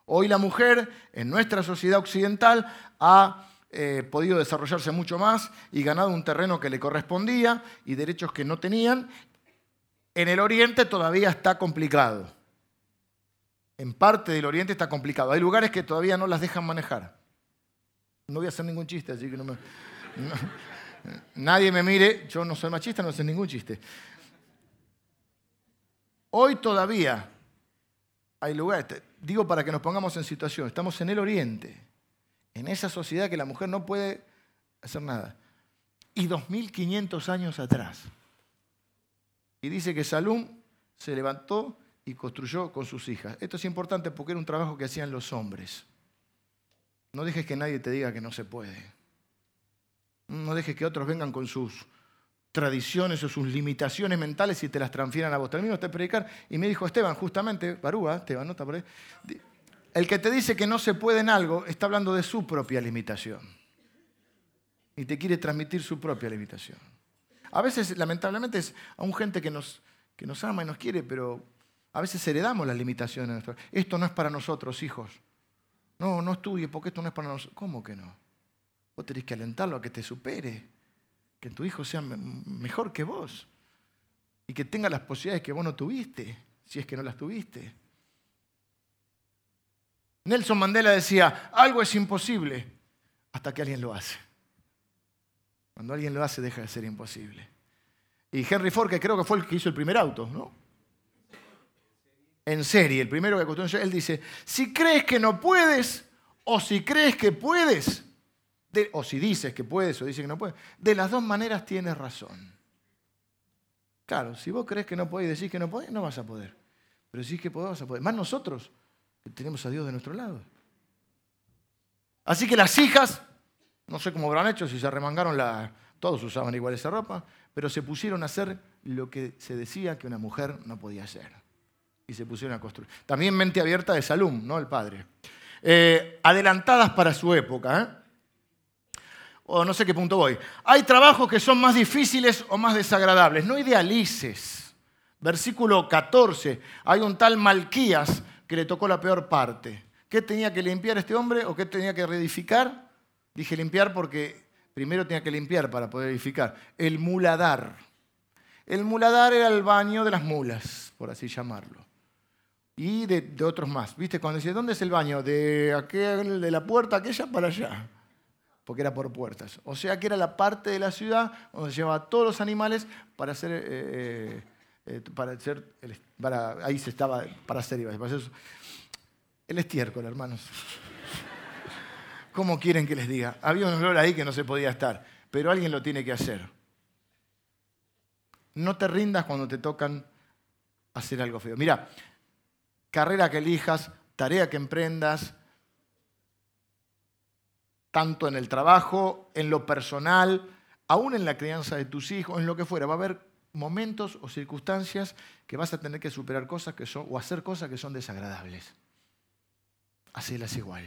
Hoy la mujer en nuestra sociedad occidental ha eh, podido desarrollarse mucho más y ganado un terreno que le correspondía y derechos que no tenían. En el Oriente todavía está complicado. En parte del Oriente está complicado. Hay lugares que todavía no las dejan manejar. No voy a hacer ningún chiste, así que no me... nadie me mire, yo no soy machista, no sé ningún chiste. Hoy todavía hay lugares, digo para que nos pongamos en situación, estamos en el Oriente en esa sociedad que la mujer no puede hacer nada. Y 2500 años atrás. Y dice que Salum se levantó y construyó con sus hijas. Esto es importante porque era un trabajo que hacían los hombres. No dejes que nadie te diga que no se puede. No dejes que otros vengan con sus tradiciones o sus limitaciones mentales y te las transfieran a vos. Termino de predicar y me dijo Esteban, justamente, Barúa, Esteban, ¿no está por ahí? El que te dice que no se puede en algo está hablando de su propia limitación. Y te quiere transmitir su propia limitación. A veces, lamentablemente, es a un gente que nos, que nos ama y nos quiere, pero a veces heredamos las limitaciones. Esto no es para nosotros, hijos. No, no estudie porque esto no es para nosotros. ¿Cómo que no? Vos tenés que alentarlo a que te supere, que tu hijo sea mejor que vos y que tenga las posibilidades que vos no tuviste, si es que no las tuviste. Nelson Mandela decía, algo es imposible hasta que alguien lo hace. Cuando alguien lo hace deja de ser imposible. Y Henry Ford, que creo que fue el que hizo el primer auto, ¿no? En serie, el primero que construyó, él dice, si crees que no puedes, o si crees que puedes, o si dices que puedes o dices que no puedes, de las dos maneras tienes razón. Claro, si vos crees que no podés y decís que no podés, no vas a poder. Pero si es que podés, vas a poder. Más nosotros, tenemos a Dios de nuestro lado. Así que las hijas, no sé cómo habrán hecho, si se remangaron la... Todos usaban igual esa ropa, pero se pusieron a hacer lo que se decía que una mujer no podía hacer. Y se pusieron a construir. También mente abierta de Salum, ¿no? El padre. Eh, adelantadas para su época, ¿eh? O no sé qué punto voy. Hay trabajos que son más difíciles o más desagradables. No idealices. Versículo 14. Hay un tal Malquías que le tocó la peor parte. ¿Qué tenía que limpiar este hombre o qué tenía que reedificar? Dije limpiar porque primero tenía que limpiar para poder edificar. El muladar. El muladar era el baño de las mulas, por así llamarlo. Y de, otros más. ¿Viste? Cuando decía, ¿dónde es el baño? De, aquel, de la puerta aquella para allá. Porque era por puertas. O sea que era la parte de la ciudad donde se llevaba todos los animales para hacer... Eh, eh, para para, ahí se estaba para hacer, el estiércol, hermanos. ¿Cómo quieren que les diga? Había un olor ahí que no se podía estar, pero alguien lo tiene que hacer. No te rindas cuando te tocan hacer algo feo. Mira, carrera que elijas, tarea que emprendas, tanto en el trabajo, en lo personal, aún en la crianza de tus hijos, en lo que fuera, va a haber momentos o circunstancias que vas a tener que superar cosas que son, o hacer cosas que son desagradables. Hacelas igual.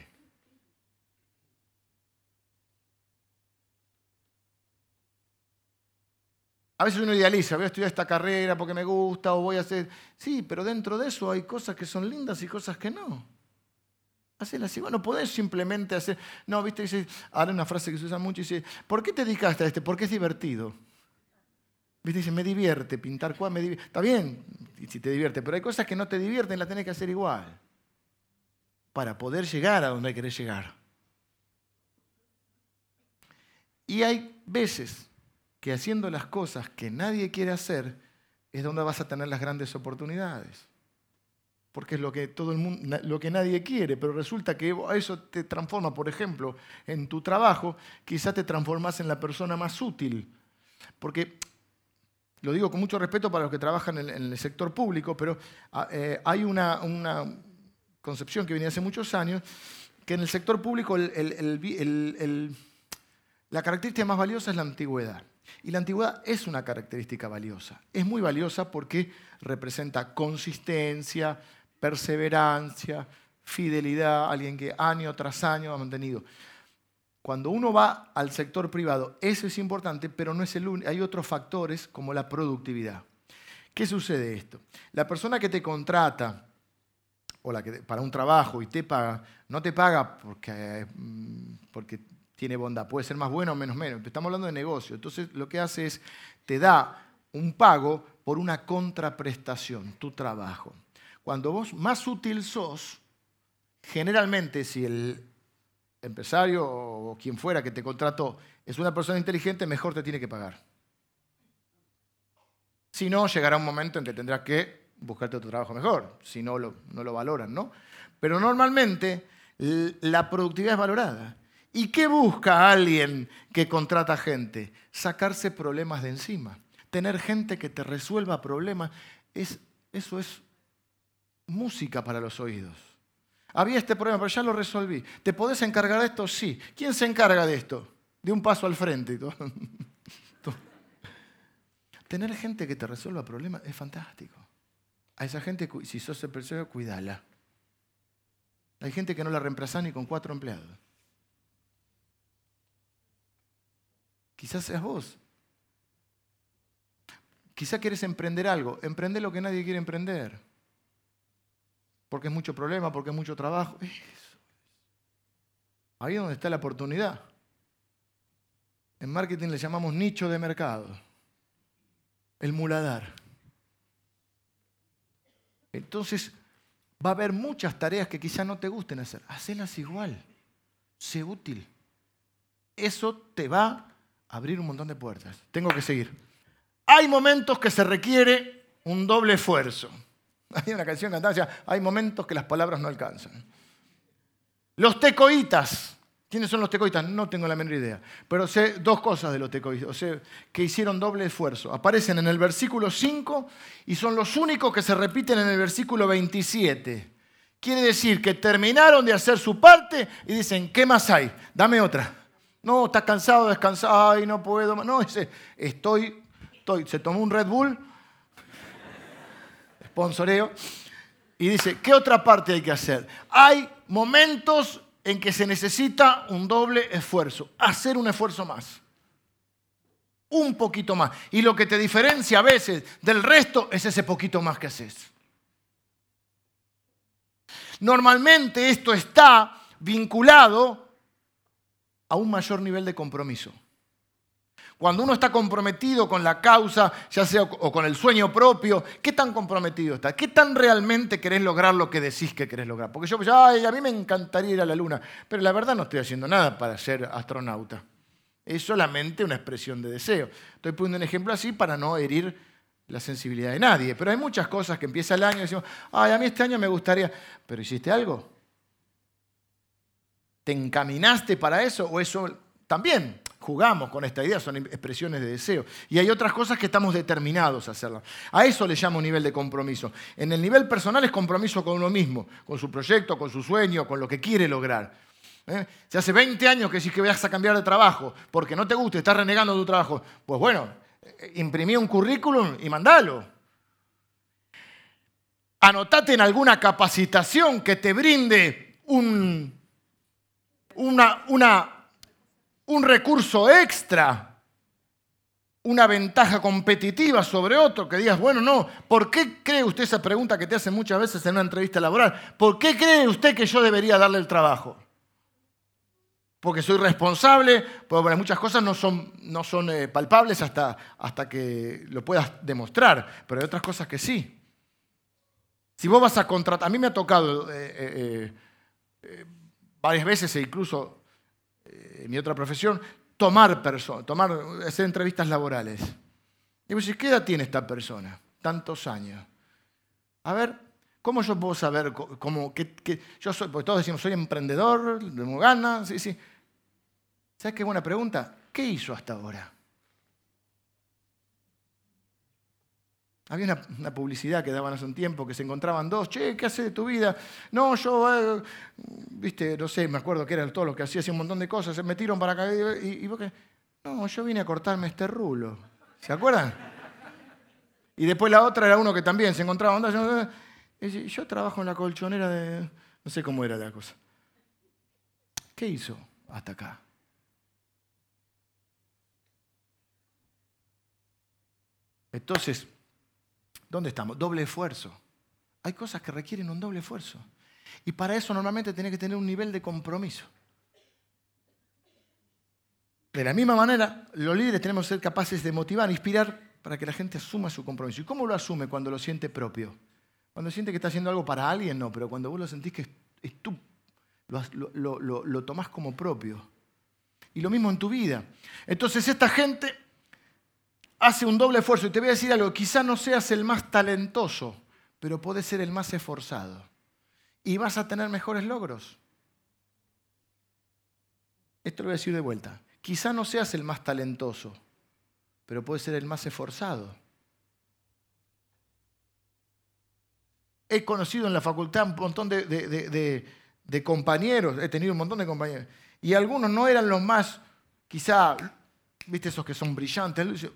A veces uno idealiza, voy a estudiar esta carrera porque me gusta o voy a hacer... Sí, pero dentro de eso hay cosas que son lindas y cosas que no. Hacelas igual. No podés simplemente hacer... No, viste, dice, ahora una frase que se usa mucho, dice, ¿por qué te dedicaste a este? Porque es divertido. ¿Viste? Dice, me divierte pintar cuadros, me divierte. Está bien si te divierte, pero hay cosas que no te divierten, las tenés que hacer igual. Para poder llegar a donde querés llegar. Y hay veces que haciendo las cosas que nadie quiere hacer es donde vas a tener las grandes oportunidades. Porque es lo que todo el mundo, lo que nadie quiere, pero resulta que eso te transforma, por ejemplo, en tu trabajo, quizás te transformas en la persona más útil. Porque lo digo con mucho respeto para los que trabajan en el sector público, pero ah, eh, hay una, concepción que viene hace muchos años, que en el sector público la característica más valiosa es la antigüedad. Y la antigüedad es una característica valiosa. Es muy valiosa porque representa consistencia, perseverancia, fidelidad, alguien que año tras año ha mantenido. Cuando uno va al sector privado, eso es importante, pero no es el único. Hay otros factores como la productividad. ¿Qué sucede esto? La persona que te contrata o la que, para un trabajo y te paga, no te paga porque, mm, porque tiene bondad. Puede ser más bueno o menos menos. Estamos hablando de negocio. Entonces lo que hace es, te da un pago por una contraprestación, tu trabajo. Cuando vos más útil sos, generalmente si el empresario o quien fuera que te contrató es una persona inteligente, mejor te tiene que pagar. Si no, llegará un momento en que tendrás que buscarte otro trabajo mejor, si no lo, no lo valoran, ¿no? Pero normalmente la productividad es valorada. ¿Y qué busca alguien que contrata gente? Sacarse problemas de encima. Tener gente que te resuelva problemas. Es, eso es música para los oídos. Había este problema, pero ya lo resolví. ¿Te podés encargar de esto? Sí. ¿Quién se encarga de esto? De un paso al frente. Tener gente que te resuelva problemas es fantástico. A esa gente, si sos empresario, cuídala. Hay gente que no la reemplaza ni con cuatro empleados. Quizás seas vos. Quizás quieres emprender algo. Emprende lo que nadie quiere emprender. Porque es mucho problema, porque es mucho trabajo. Ahí es donde está la oportunidad. En marketing le llamamos nicho de mercado. El muladar. Entonces, va a haber muchas tareas que quizás no te gusten hacer. Hacelas igual. Sé útil. Eso te va abrir un montón de puertas. Tengo que seguir. Hay momentos que se requiere un doble esfuerzo. Hay una canción cantada, decía, hay momentos que las palabras no alcanzan. Los tecoitas. ¿Quiénes son los tecoitas? No tengo la menor idea. Pero sé dos cosas de los tecoitas. O sea, que hicieron doble esfuerzo. Aparecen en el versículo 5 y son los únicos que se repiten en el versículo 27. Quiere decir que terminaron de hacer su parte y dicen, ¿qué más hay? Dame otra. No, estás cansado, descansado, ay, no puedo. No, ese, estoy, estoy. Se tomó un Red Bull, sponsoreo, y dice, ¿qué otra parte hay que hacer? Hay momentos en que se necesita un doble esfuerzo, hacer un esfuerzo más. Un poquito más. Y lo que te diferencia a veces del resto es ese poquito más que haces. Normalmente esto está vinculado a un mayor nivel de compromiso. Cuando uno está comprometido con la causa, ya sea o con el sueño propio, ¿qué tan comprometido está? ¿Qué tan realmente querés lograr lo que decís que querés lograr? Porque yo, pues, ay, a mí me encantaría ir a la luna, pero la verdad no estoy haciendo nada para ser astronauta. Es solamente una expresión de deseo. Estoy poniendo un ejemplo así para no herir la sensibilidad de nadie. Pero hay muchas cosas que empieza el año y decimos, ay, a mí este año me gustaría, pero ¿hiciste algo? ¿Te encaminaste para eso o eso también? Jugamos con esta idea, son expresiones de deseo. Y hay otras cosas que estamos determinados a hacerlas. A eso le llamo nivel de compromiso. En el nivel personal es compromiso con uno mismo, con su proyecto, con su sueño, con lo que quiere lograr. ¿Eh? Si hace 20 años que decís que vas a cambiar de trabajo porque no te gusta, estás renegando tu trabajo, pues bueno, imprimí un currículum y mandalo. Anotate en alguna capacitación que te brinde un una, un recurso extra, una ventaja competitiva sobre otro, que digas, bueno, no, ¿por qué cree usted esa pregunta que te hacen muchas veces en una entrevista laboral? ¿Por qué cree usted que yo debería darle el trabajo? Porque soy responsable, porque muchas cosas no son, no son eh, palpables hasta, hasta que lo puedas demostrar, pero hay otras cosas que sí. Si vos vas a contratar, a mí me ha tocado eh, eh, varias veces e incluso mi otra profesión, tomar tomar, hacer entrevistas laborales. Y vos decís, ¿qué edad tiene esta persona? Tantos años. A ver, ¿cómo yo puedo saber cómo, que, yo soy, porque todos decimos, soy emprendedor, tengo ganas, sí, sí. ¿Sabes qué buena pregunta? ¿Qué hizo hasta ahora? Había una, publicidad que daban hace un tiempo que se encontraban dos, che, ¿qué hace de tu vida? No, yo, eh, viste, no sé, me acuerdo que era todo lo que hacía, hacía un montón de cosas, se metieron para acá y, vos qué, no, yo vine a cortarme este rulo. ¿Se acuerdan? Y después la otra era uno que también se encontraba, onda, y yo trabajo en la colchonera de, no sé cómo era la cosa. ¿Qué hizo hasta acá? Entonces, ¿Dónde estamos? Doble esfuerzo. Hay cosas que requieren un doble esfuerzo. Y para eso normalmente tiene que tener un nivel de compromiso. De la misma manera, los líderes tenemos que ser capaces de motivar, inspirar para que la gente asuma su compromiso. ¿Y cómo lo asume cuando lo siente propio? Cuando siente que está haciendo algo para alguien, no, pero cuando vos lo sentís que es, tú, lo, lo tomás como propio. Y lo mismo en tu vida. Entonces esta gente hace un doble esfuerzo. Y te voy a decir algo, quizá no seas el más talentoso, pero puedes ser el más esforzado. Y vas a tener mejores logros. Esto lo voy a decir de vuelta. Quizá no seas el más talentoso, pero puedes ser el más esforzado. He conocido en la facultad un montón de, de compañeros, he tenido un montón de compañeros, y algunos no eran los más, quizá, viste esos que son brillantes,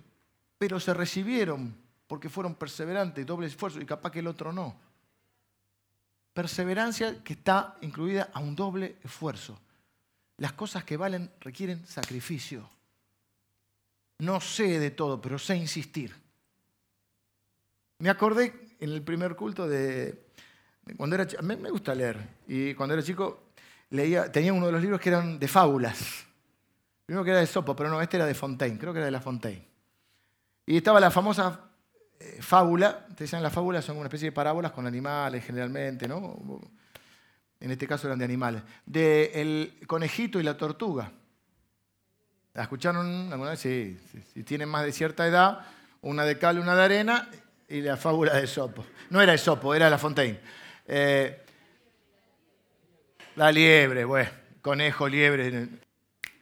pero se recibieron porque fueron perseverantes, doble esfuerzo, y capaz que el otro no. Perseverancia que está incluida a un doble esfuerzo. Las cosas que valen requieren sacrificio. No sé de todo, pero sé insistir. Me acordé en el primer culto de, cuando era me, me gusta leer y cuando era chico leía tenía uno de los libros que eran de fábulas. Primero que era de Sopo, pero no, este era de Fontaine, creo que era de La Fontaine. Y estaba la famosa eh, fábula, ustedes saben, las fábulas son una especie de parábolas con animales generalmente, ¿no? En este caso eran de animales. De el conejito y la tortuga. ¿La escucharon alguna vez? Sí, Si tienen más de cierta edad, una de cal, una de arena y la fábula de Sopo. No era Sopo, era La Fontaine. Eh, la liebre, bueno, conejo, liebre.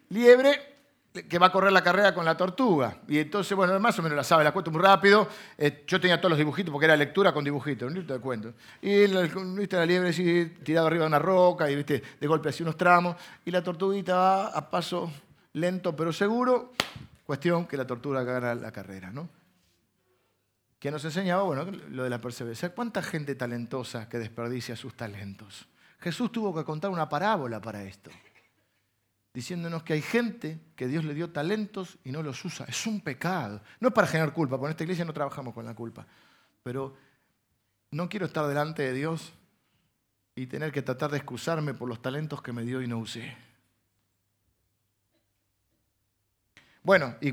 Liebre que va a correr la carrera con la tortuga. Y entonces, bueno, más o menos la sabe, la cuento muy rápido. Eh, yo tenía todos los dibujitos porque era lectura con dibujitos, un libro de cuento. Y viste la liebre así, arriba de una roca y viste de golpe así unos tramos. Y la tortuguita va a paso lento pero seguro. Cuestión que la tortuga gana la carrera, ¿no? Que nos enseñaba, bueno, lo de la perseverancia. ¿Cuánta gente talentosa que desperdicia sus talentos? Jesús tuvo que contar una parábola para esto diciéndonos que hay gente que Dios le dio talentos y no los usa. Es un pecado. No es para generar culpa, porque en esta iglesia no trabajamos con la culpa. Pero no quiero estar delante de Dios y tener que tratar de excusarme por los talentos que me dio y no usé. Bueno, ¿y,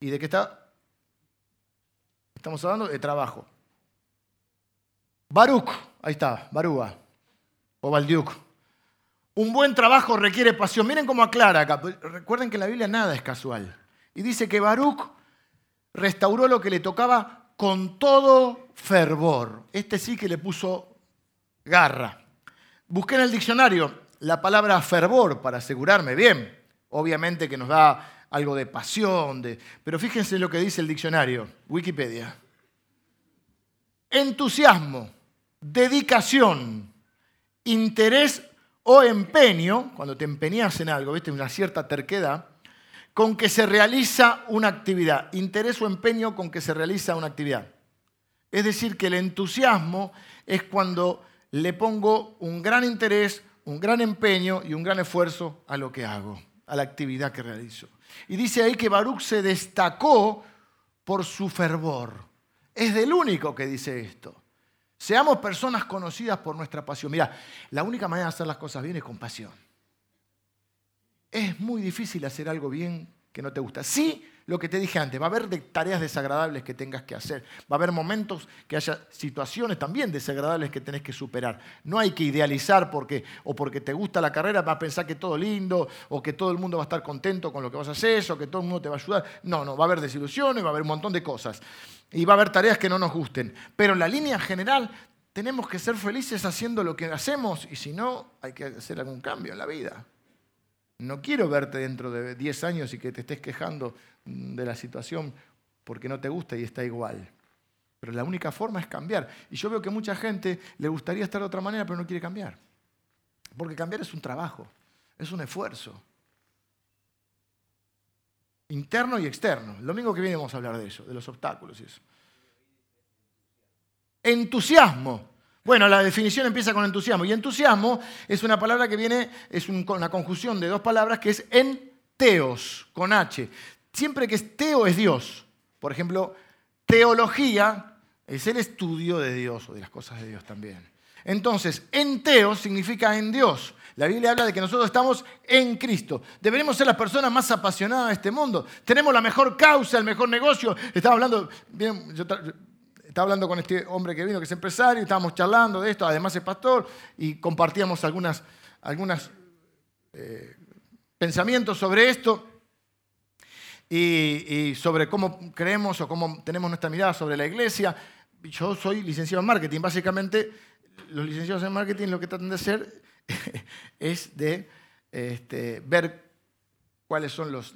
y de qué está? Estamos hablando de trabajo. Baruch, ahí está, Barúa, o Baldiuk. Un buen trabajo requiere pasión. Miren cómo aclara acá. Recuerden que en la Biblia nada es casual. Y dice que Baruch restauró lo que le tocaba con todo fervor. Este sí que le puso garra. Busqué en el diccionario la palabra fervor para asegurarme bien. Obviamente que nos da algo de pasión, de... pero fíjense lo que dice el diccionario, Wikipedia. Entusiasmo, dedicación, interés o empeño, cuando te empeñas en algo, ¿viste? una cierta terquedad, con que se realiza una actividad. Interés o empeño con que se realiza una actividad. Es decir, que el entusiasmo es cuando le pongo un gran interés, un gran empeño y un gran esfuerzo a lo que hago, a la actividad que realizo. Y dice ahí que Baruch se destacó por su fervor. Es del único que dice esto. Seamos personas conocidas por nuestra pasión. Mira, la única manera de hacer las cosas bien es con pasión. Es muy difícil hacer algo bien que no te gusta. Sí, lo que te dije antes, va a haber tareas desagradables que tengas que hacer, va a haber momentos que haya situaciones también desagradables que tenés que superar. No hay que idealizar porque, o porque te gusta la carrera, vas a pensar que todo lindo, o que todo el mundo va a estar contento con lo que vas a hacer, o que todo el mundo te va a ayudar. No, no, va a haber desilusiones, va a haber un montón de cosas. Y va a haber tareas que no nos gusten. Pero en la línea general tenemos que ser felices haciendo lo que hacemos y si no, hay que hacer algún cambio en la vida. No quiero verte dentro de 10 años y que te estés quejando de la situación porque no te gusta y está igual. Pero la única forma es cambiar. Y yo veo que mucha gente le gustaría estar de otra manera, pero no quiere cambiar. Porque cambiar es un trabajo, es un esfuerzo. Interno y externo. El domingo que viene vamos a hablar de eso, de los obstáculos y eso. Entusiasmo. Bueno, la definición empieza con entusiasmo. Y entusiasmo es una palabra que viene, es una conjunción de dos palabras que es en teos, con H. Siempre que es teo es Dios. Por ejemplo, teología es el estudio de Dios o de las cosas de Dios también. Entonces, en teos significa en Dios. La Biblia habla de que nosotros estamos en Cristo. Deberemos ser las personas más apasionadas de este mundo. Tenemos la mejor causa, el mejor negocio. Estaba hablando, bien, estaba hablando con este hombre que vino, que es empresario, estábamos charlando de esto, además es pastor, y compartíamos algunos algunas, eh, pensamientos sobre esto y, sobre cómo creemos o cómo tenemos nuestra mirada sobre la iglesia. Yo soy licenciado en marketing, básicamente los licenciados en marketing lo que tratan de hacer es de este, ver cuáles son las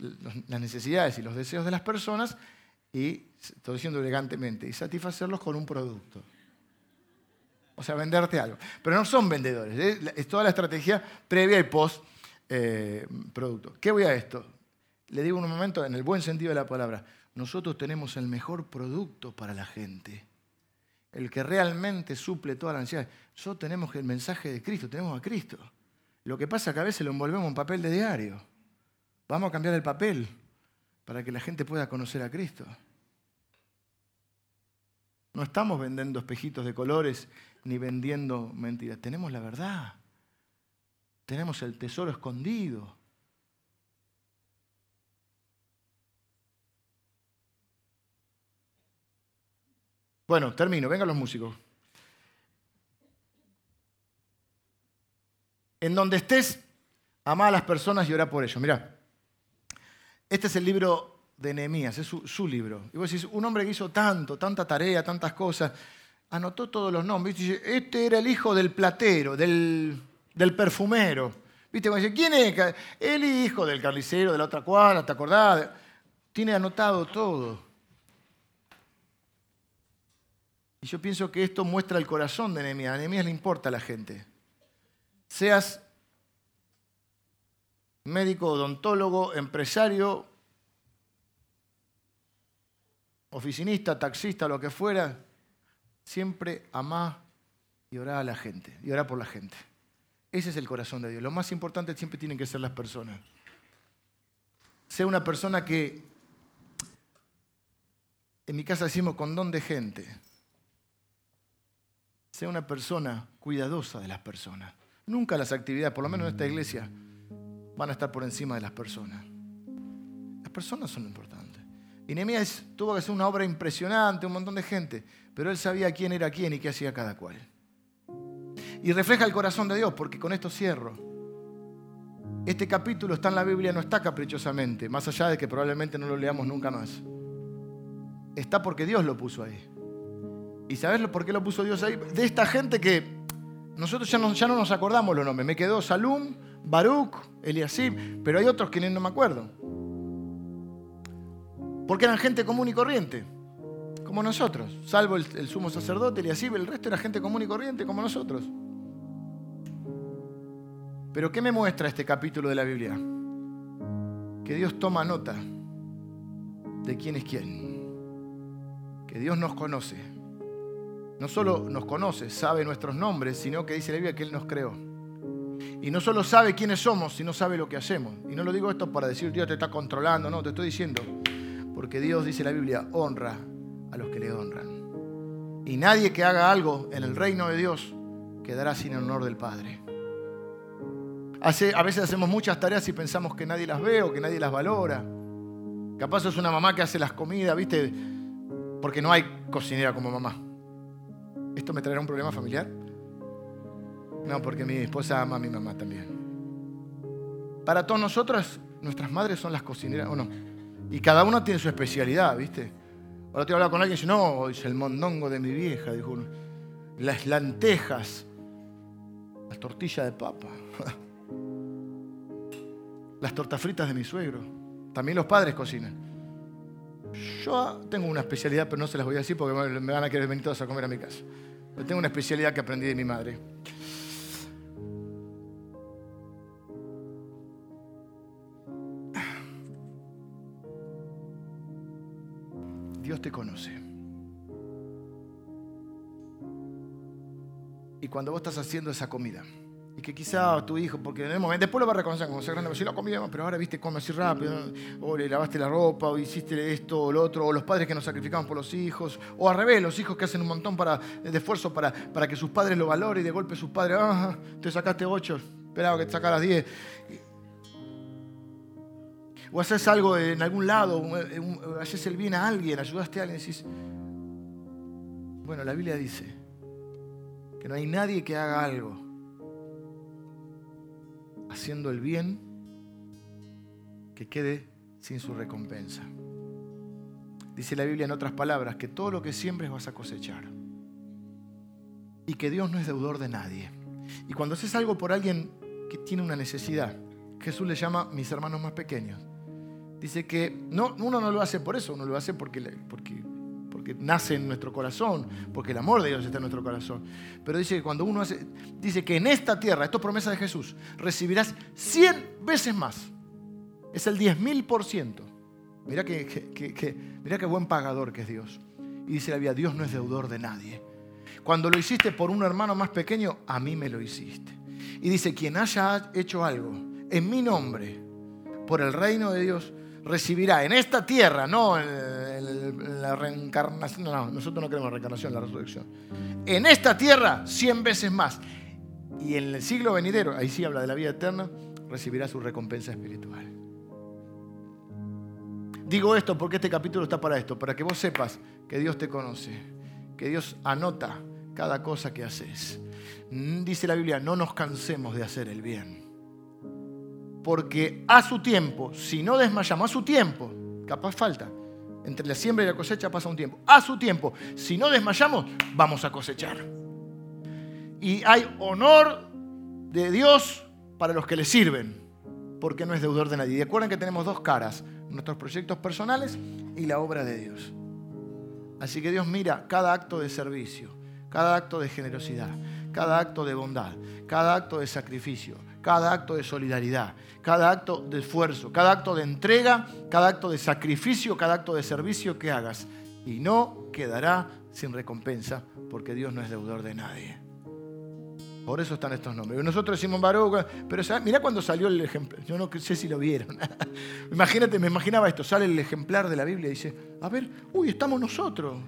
necesidades y los deseos de las personas y, estoy diciendo elegantemente, y satisfacerlos con un producto. O sea, venderte algo. Pero no son vendedores, ¿eh? es toda la estrategia previa y post eh, producto. ¿Qué voy a esto? Le digo un momento, en el buen sentido de la palabra, nosotros tenemos el mejor producto para la gente. El que realmente suple toda la ansiedad. Nosotros tenemos el mensaje de Cristo, tenemos a Cristo. Lo que pasa es que a veces lo envolvemos en papel de diario. Vamos a cambiar el papel para que la gente pueda conocer a Cristo. No estamos vendiendo espejitos de colores ni vendiendo mentiras. Tenemos la verdad. Tenemos el tesoro escondido. Bueno, termino. Vengan los músicos. En donde estés, ama a las personas y ora por ellos. Mira. Este es el libro de Nehemías, es su, libro. Y vos decís, un hombre que hizo tanto, tanta tarea, tantas cosas, anotó todos los nombres. Y dice, este era el hijo del platero, del, perfumero. ¿Viste? dice, ¿quién es? El hijo del carnicero de la otra cuadra, ¿te acordás? Tiene anotado todo. Y yo pienso que esto muestra el corazón de Nehemías. A Nehemías le importa a la gente. Seas médico, odontólogo, empresario, oficinista, taxista, lo que fuera, siempre amá y orá a la gente, y orá por la gente. Ese es el corazón de Dios. Lo más importante siempre tienen que ser las personas. Sea una persona que, en mi casa decimos con don de gente, sea una persona cuidadosa de las personas. Nunca las actividades, por lo menos en esta iglesia, van a estar por encima de las personas. Las personas son lo importante. Y Nehemías tuvo que hacer una obra impresionante, un montón de gente, pero él sabía quién era quién y qué hacía cada cual. Y refleja el corazón de Dios, porque con esto cierro. Este capítulo está en la Biblia, no está caprichosamente, más allá de que probablemente no lo leamos nunca más. Está porque Dios lo puso ahí. ¿Y sabes por qué lo puso Dios ahí? De esta gente que nosotros ya no, ya no nos acordamos los nombres. Me quedó Salum, Baruch, Eliasib, pero hay otros que no me acuerdo. Porque eran gente común y corriente, como nosotros, salvo el, sumo sacerdote, Eliasib, el resto era gente común y corriente como nosotros. Pero ¿qué me muestra este capítulo de la Biblia? Que Dios toma nota de quién es quién. Que Dios nos conoce. No solo nos conoce, sabe nuestros nombres, sino que dice la Biblia que Él nos creó. Y no solo sabe quiénes somos, sino sabe lo que hacemos. Y no lo digo esto para decir Dios te está controlando, no, te estoy diciendo, porque Dios dice la Biblia, honra a los que le honran. Y nadie que haga algo en el reino de Dios quedará sin el honor del Padre. a veces hacemos muchas tareas y pensamos que nadie las ve o que nadie las valora. Capaz es una mamá que hace las comidas, ¿viste? Porque no hay cocinera como mamá. ¿Esto me traerá un problema familiar? No, porque mi esposa ama a mi mamá también. Para todos nosotros, nuestras madres son las cocineras, ¿o? Y cada uno tiene su especialidad, ¿viste? Ahora te a hablar con alguien y dice, no, es el mondongo de mi vieja, dijo Las lentejas, las tortillas de papa, las tortas fritas de mi suegro. También los padres cocinan. Yo tengo una especialidad, pero no se las voy a decir porque me van a querer venir todos a comer a mi casa. Yo tengo una especialidad que aprendí de mi madre. Dios te conoce. Y cuando vos estás haciendo esa comida, y que quizá tu hijo, porque en el momento, después lo va a reconocer como ser grande, si lo comíamos, pero ahora viste come así rápido, o le lavaste la ropa, o hiciste esto o lo otro, o los padres que nos sacrificamos por los hijos, o al revés, los hijos que hacen un montón para, de esfuerzo para, para que sus padres lo valoren y de golpe sus padres, ah, te sacaste ocho, esperaba que te sacaras diez. O haces algo en algún lado, haces el bien a alguien, ayudaste a alguien, y decís, bueno, la Biblia dice que no hay nadie que haga algo haciendo el bien que quede sin su recompensa. Dice la Biblia en otras palabras que todo lo que siembres vas a cosechar. Y que Dios no es deudor de nadie. Y cuando haces algo por alguien que tiene una necesidad, Jesús le llama mis hermanos más pequeños. Dice que no, uno no lo hace por eso, uno lo hace porque, porque porque nace en nuestro corazón, porque el amor de Dios está en nuestro corazón. Pero dice que cuando uno hace, dice que en esta tierra, esto es promesa de Jesús, recibirás 100 veces más. Es el 10 mil por ciento. Mira que, mira qué buen pagador que es Dios. Y dice la Biblia, Dios no es deudor de nadie. Cuando lo hiciste por un hermano más pequeño, a mí me lo hiciste. Y dice, quien haya hecho algo en mi nombre, por el reino de Dios, recibirá en esta tierra, no la reencarnación, no, nosotros no queremos reencarnación, la resurrección. En esta tierra, cien veces más. Y en el siglo venidero, ahí sí habla de la vida eterna, recibirá su recompensa espiritual. Digo esto porque este capítulo está para esto, para que vos sepas que Dios te conoce, que Dios anota cada cosa que haces. Dice la Biblia, no nos cansemos de hacer el bien porque a su tiempo, si no desmayamos, a su tiempo, capaz falta, entre la siembra y la cosecha pasa un tiempo, a su tiempo, si no desmayamos, vamos a cosechar. Y hay honor de Dios para los que le sirven, porque no es deudor de nadie. Y recuerden que tenemos dos caras, nuestros proyectos personales y la obra de Dios. Así que Dios mira cada acto de servicio, cada acto de generosidad, cada acto de bondad, cada acto de sacrificio, cada acto de solidaridad, cada acto de esfuerzo, cada acto de entrega, cada acto de sacrificio, cada acto de servicio que hagas. Y no quedará sin recompensa, porque Dios no es deudor de nadie. Por eso están estos nombres. Nosotros decimos Baruch, pero mira cuando salió el ejemplar. Yo no sé si lo vieron. Imagínate, me imaginaba esto. Sale el ejemplar de la Biblia y dice, a ver, uy, estamos nosotros.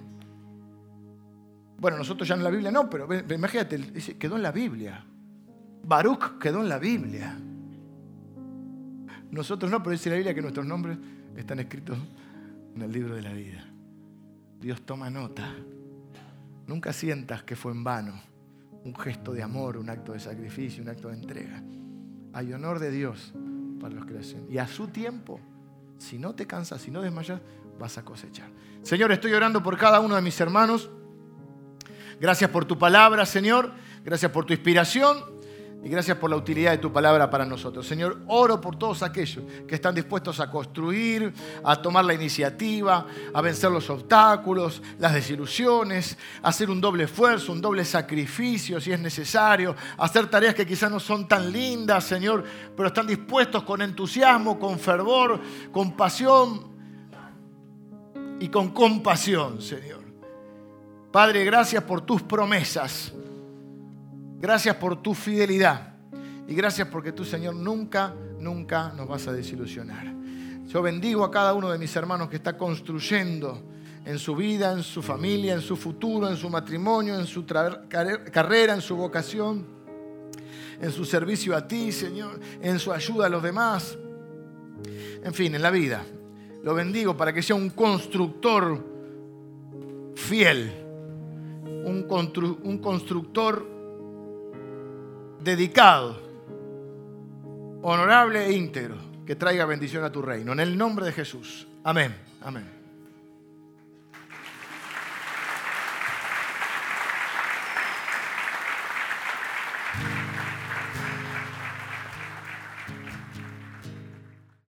Bueno, nosotros ya en la Biblia no, pero imagínate, quedó en la Biblia. Baruch quedó en la Biblia. Nosotros no, pero dice la Biblia que nuestros nombres están escritos en el libro de la vida. Dios toma nota. Nunca sientas que fue en vano un gesto de amor, un acto de sacrificio, un acto de entrega. Hay honor de Dios para los que lo hacen. Y a su tiempo, si no te cansas, si no desmayas, vas a cosechar. Señor, estoy orando por cada uno de mis hermanos. Gracias por tu palabra, Señor. Gracias por tu inspiración. Y gracias por la utilidad de tu palabra para nosotros. Señor, oro por todos aquellos que están dispuestos a construir, a tomar la iniciativa, a vencer los obstáculos, las desilusiones, a hacer un doble esfuerzo, un doble sacrificio si es necesario, a hacer tareas que quizás no son tan lindas, Señor, pero están dispuestos con entusiasmo, con fervor, con pasión y con compasión, Señor. Padre, gracias por tus promesas. Gracias por tu fidelidad. Y gracias porque tú, Señor, nunca, nunca nos vas a desilusionar. Yo bendigo a cada uno de mis hermanos que está construyendo en su vida, en su familia, en su futuro, en su matrimonio, en su carrera, en su vocación, en su servicio a ti, Señor, en su ayuda a los demás. En fin, en la vida. lo bendigo para que sea un constructor fiel, un, un constructor dedicado, honorable e íntegro, que traiga bendición a tu reino. En el nombre de Jesús. Amén. Amén.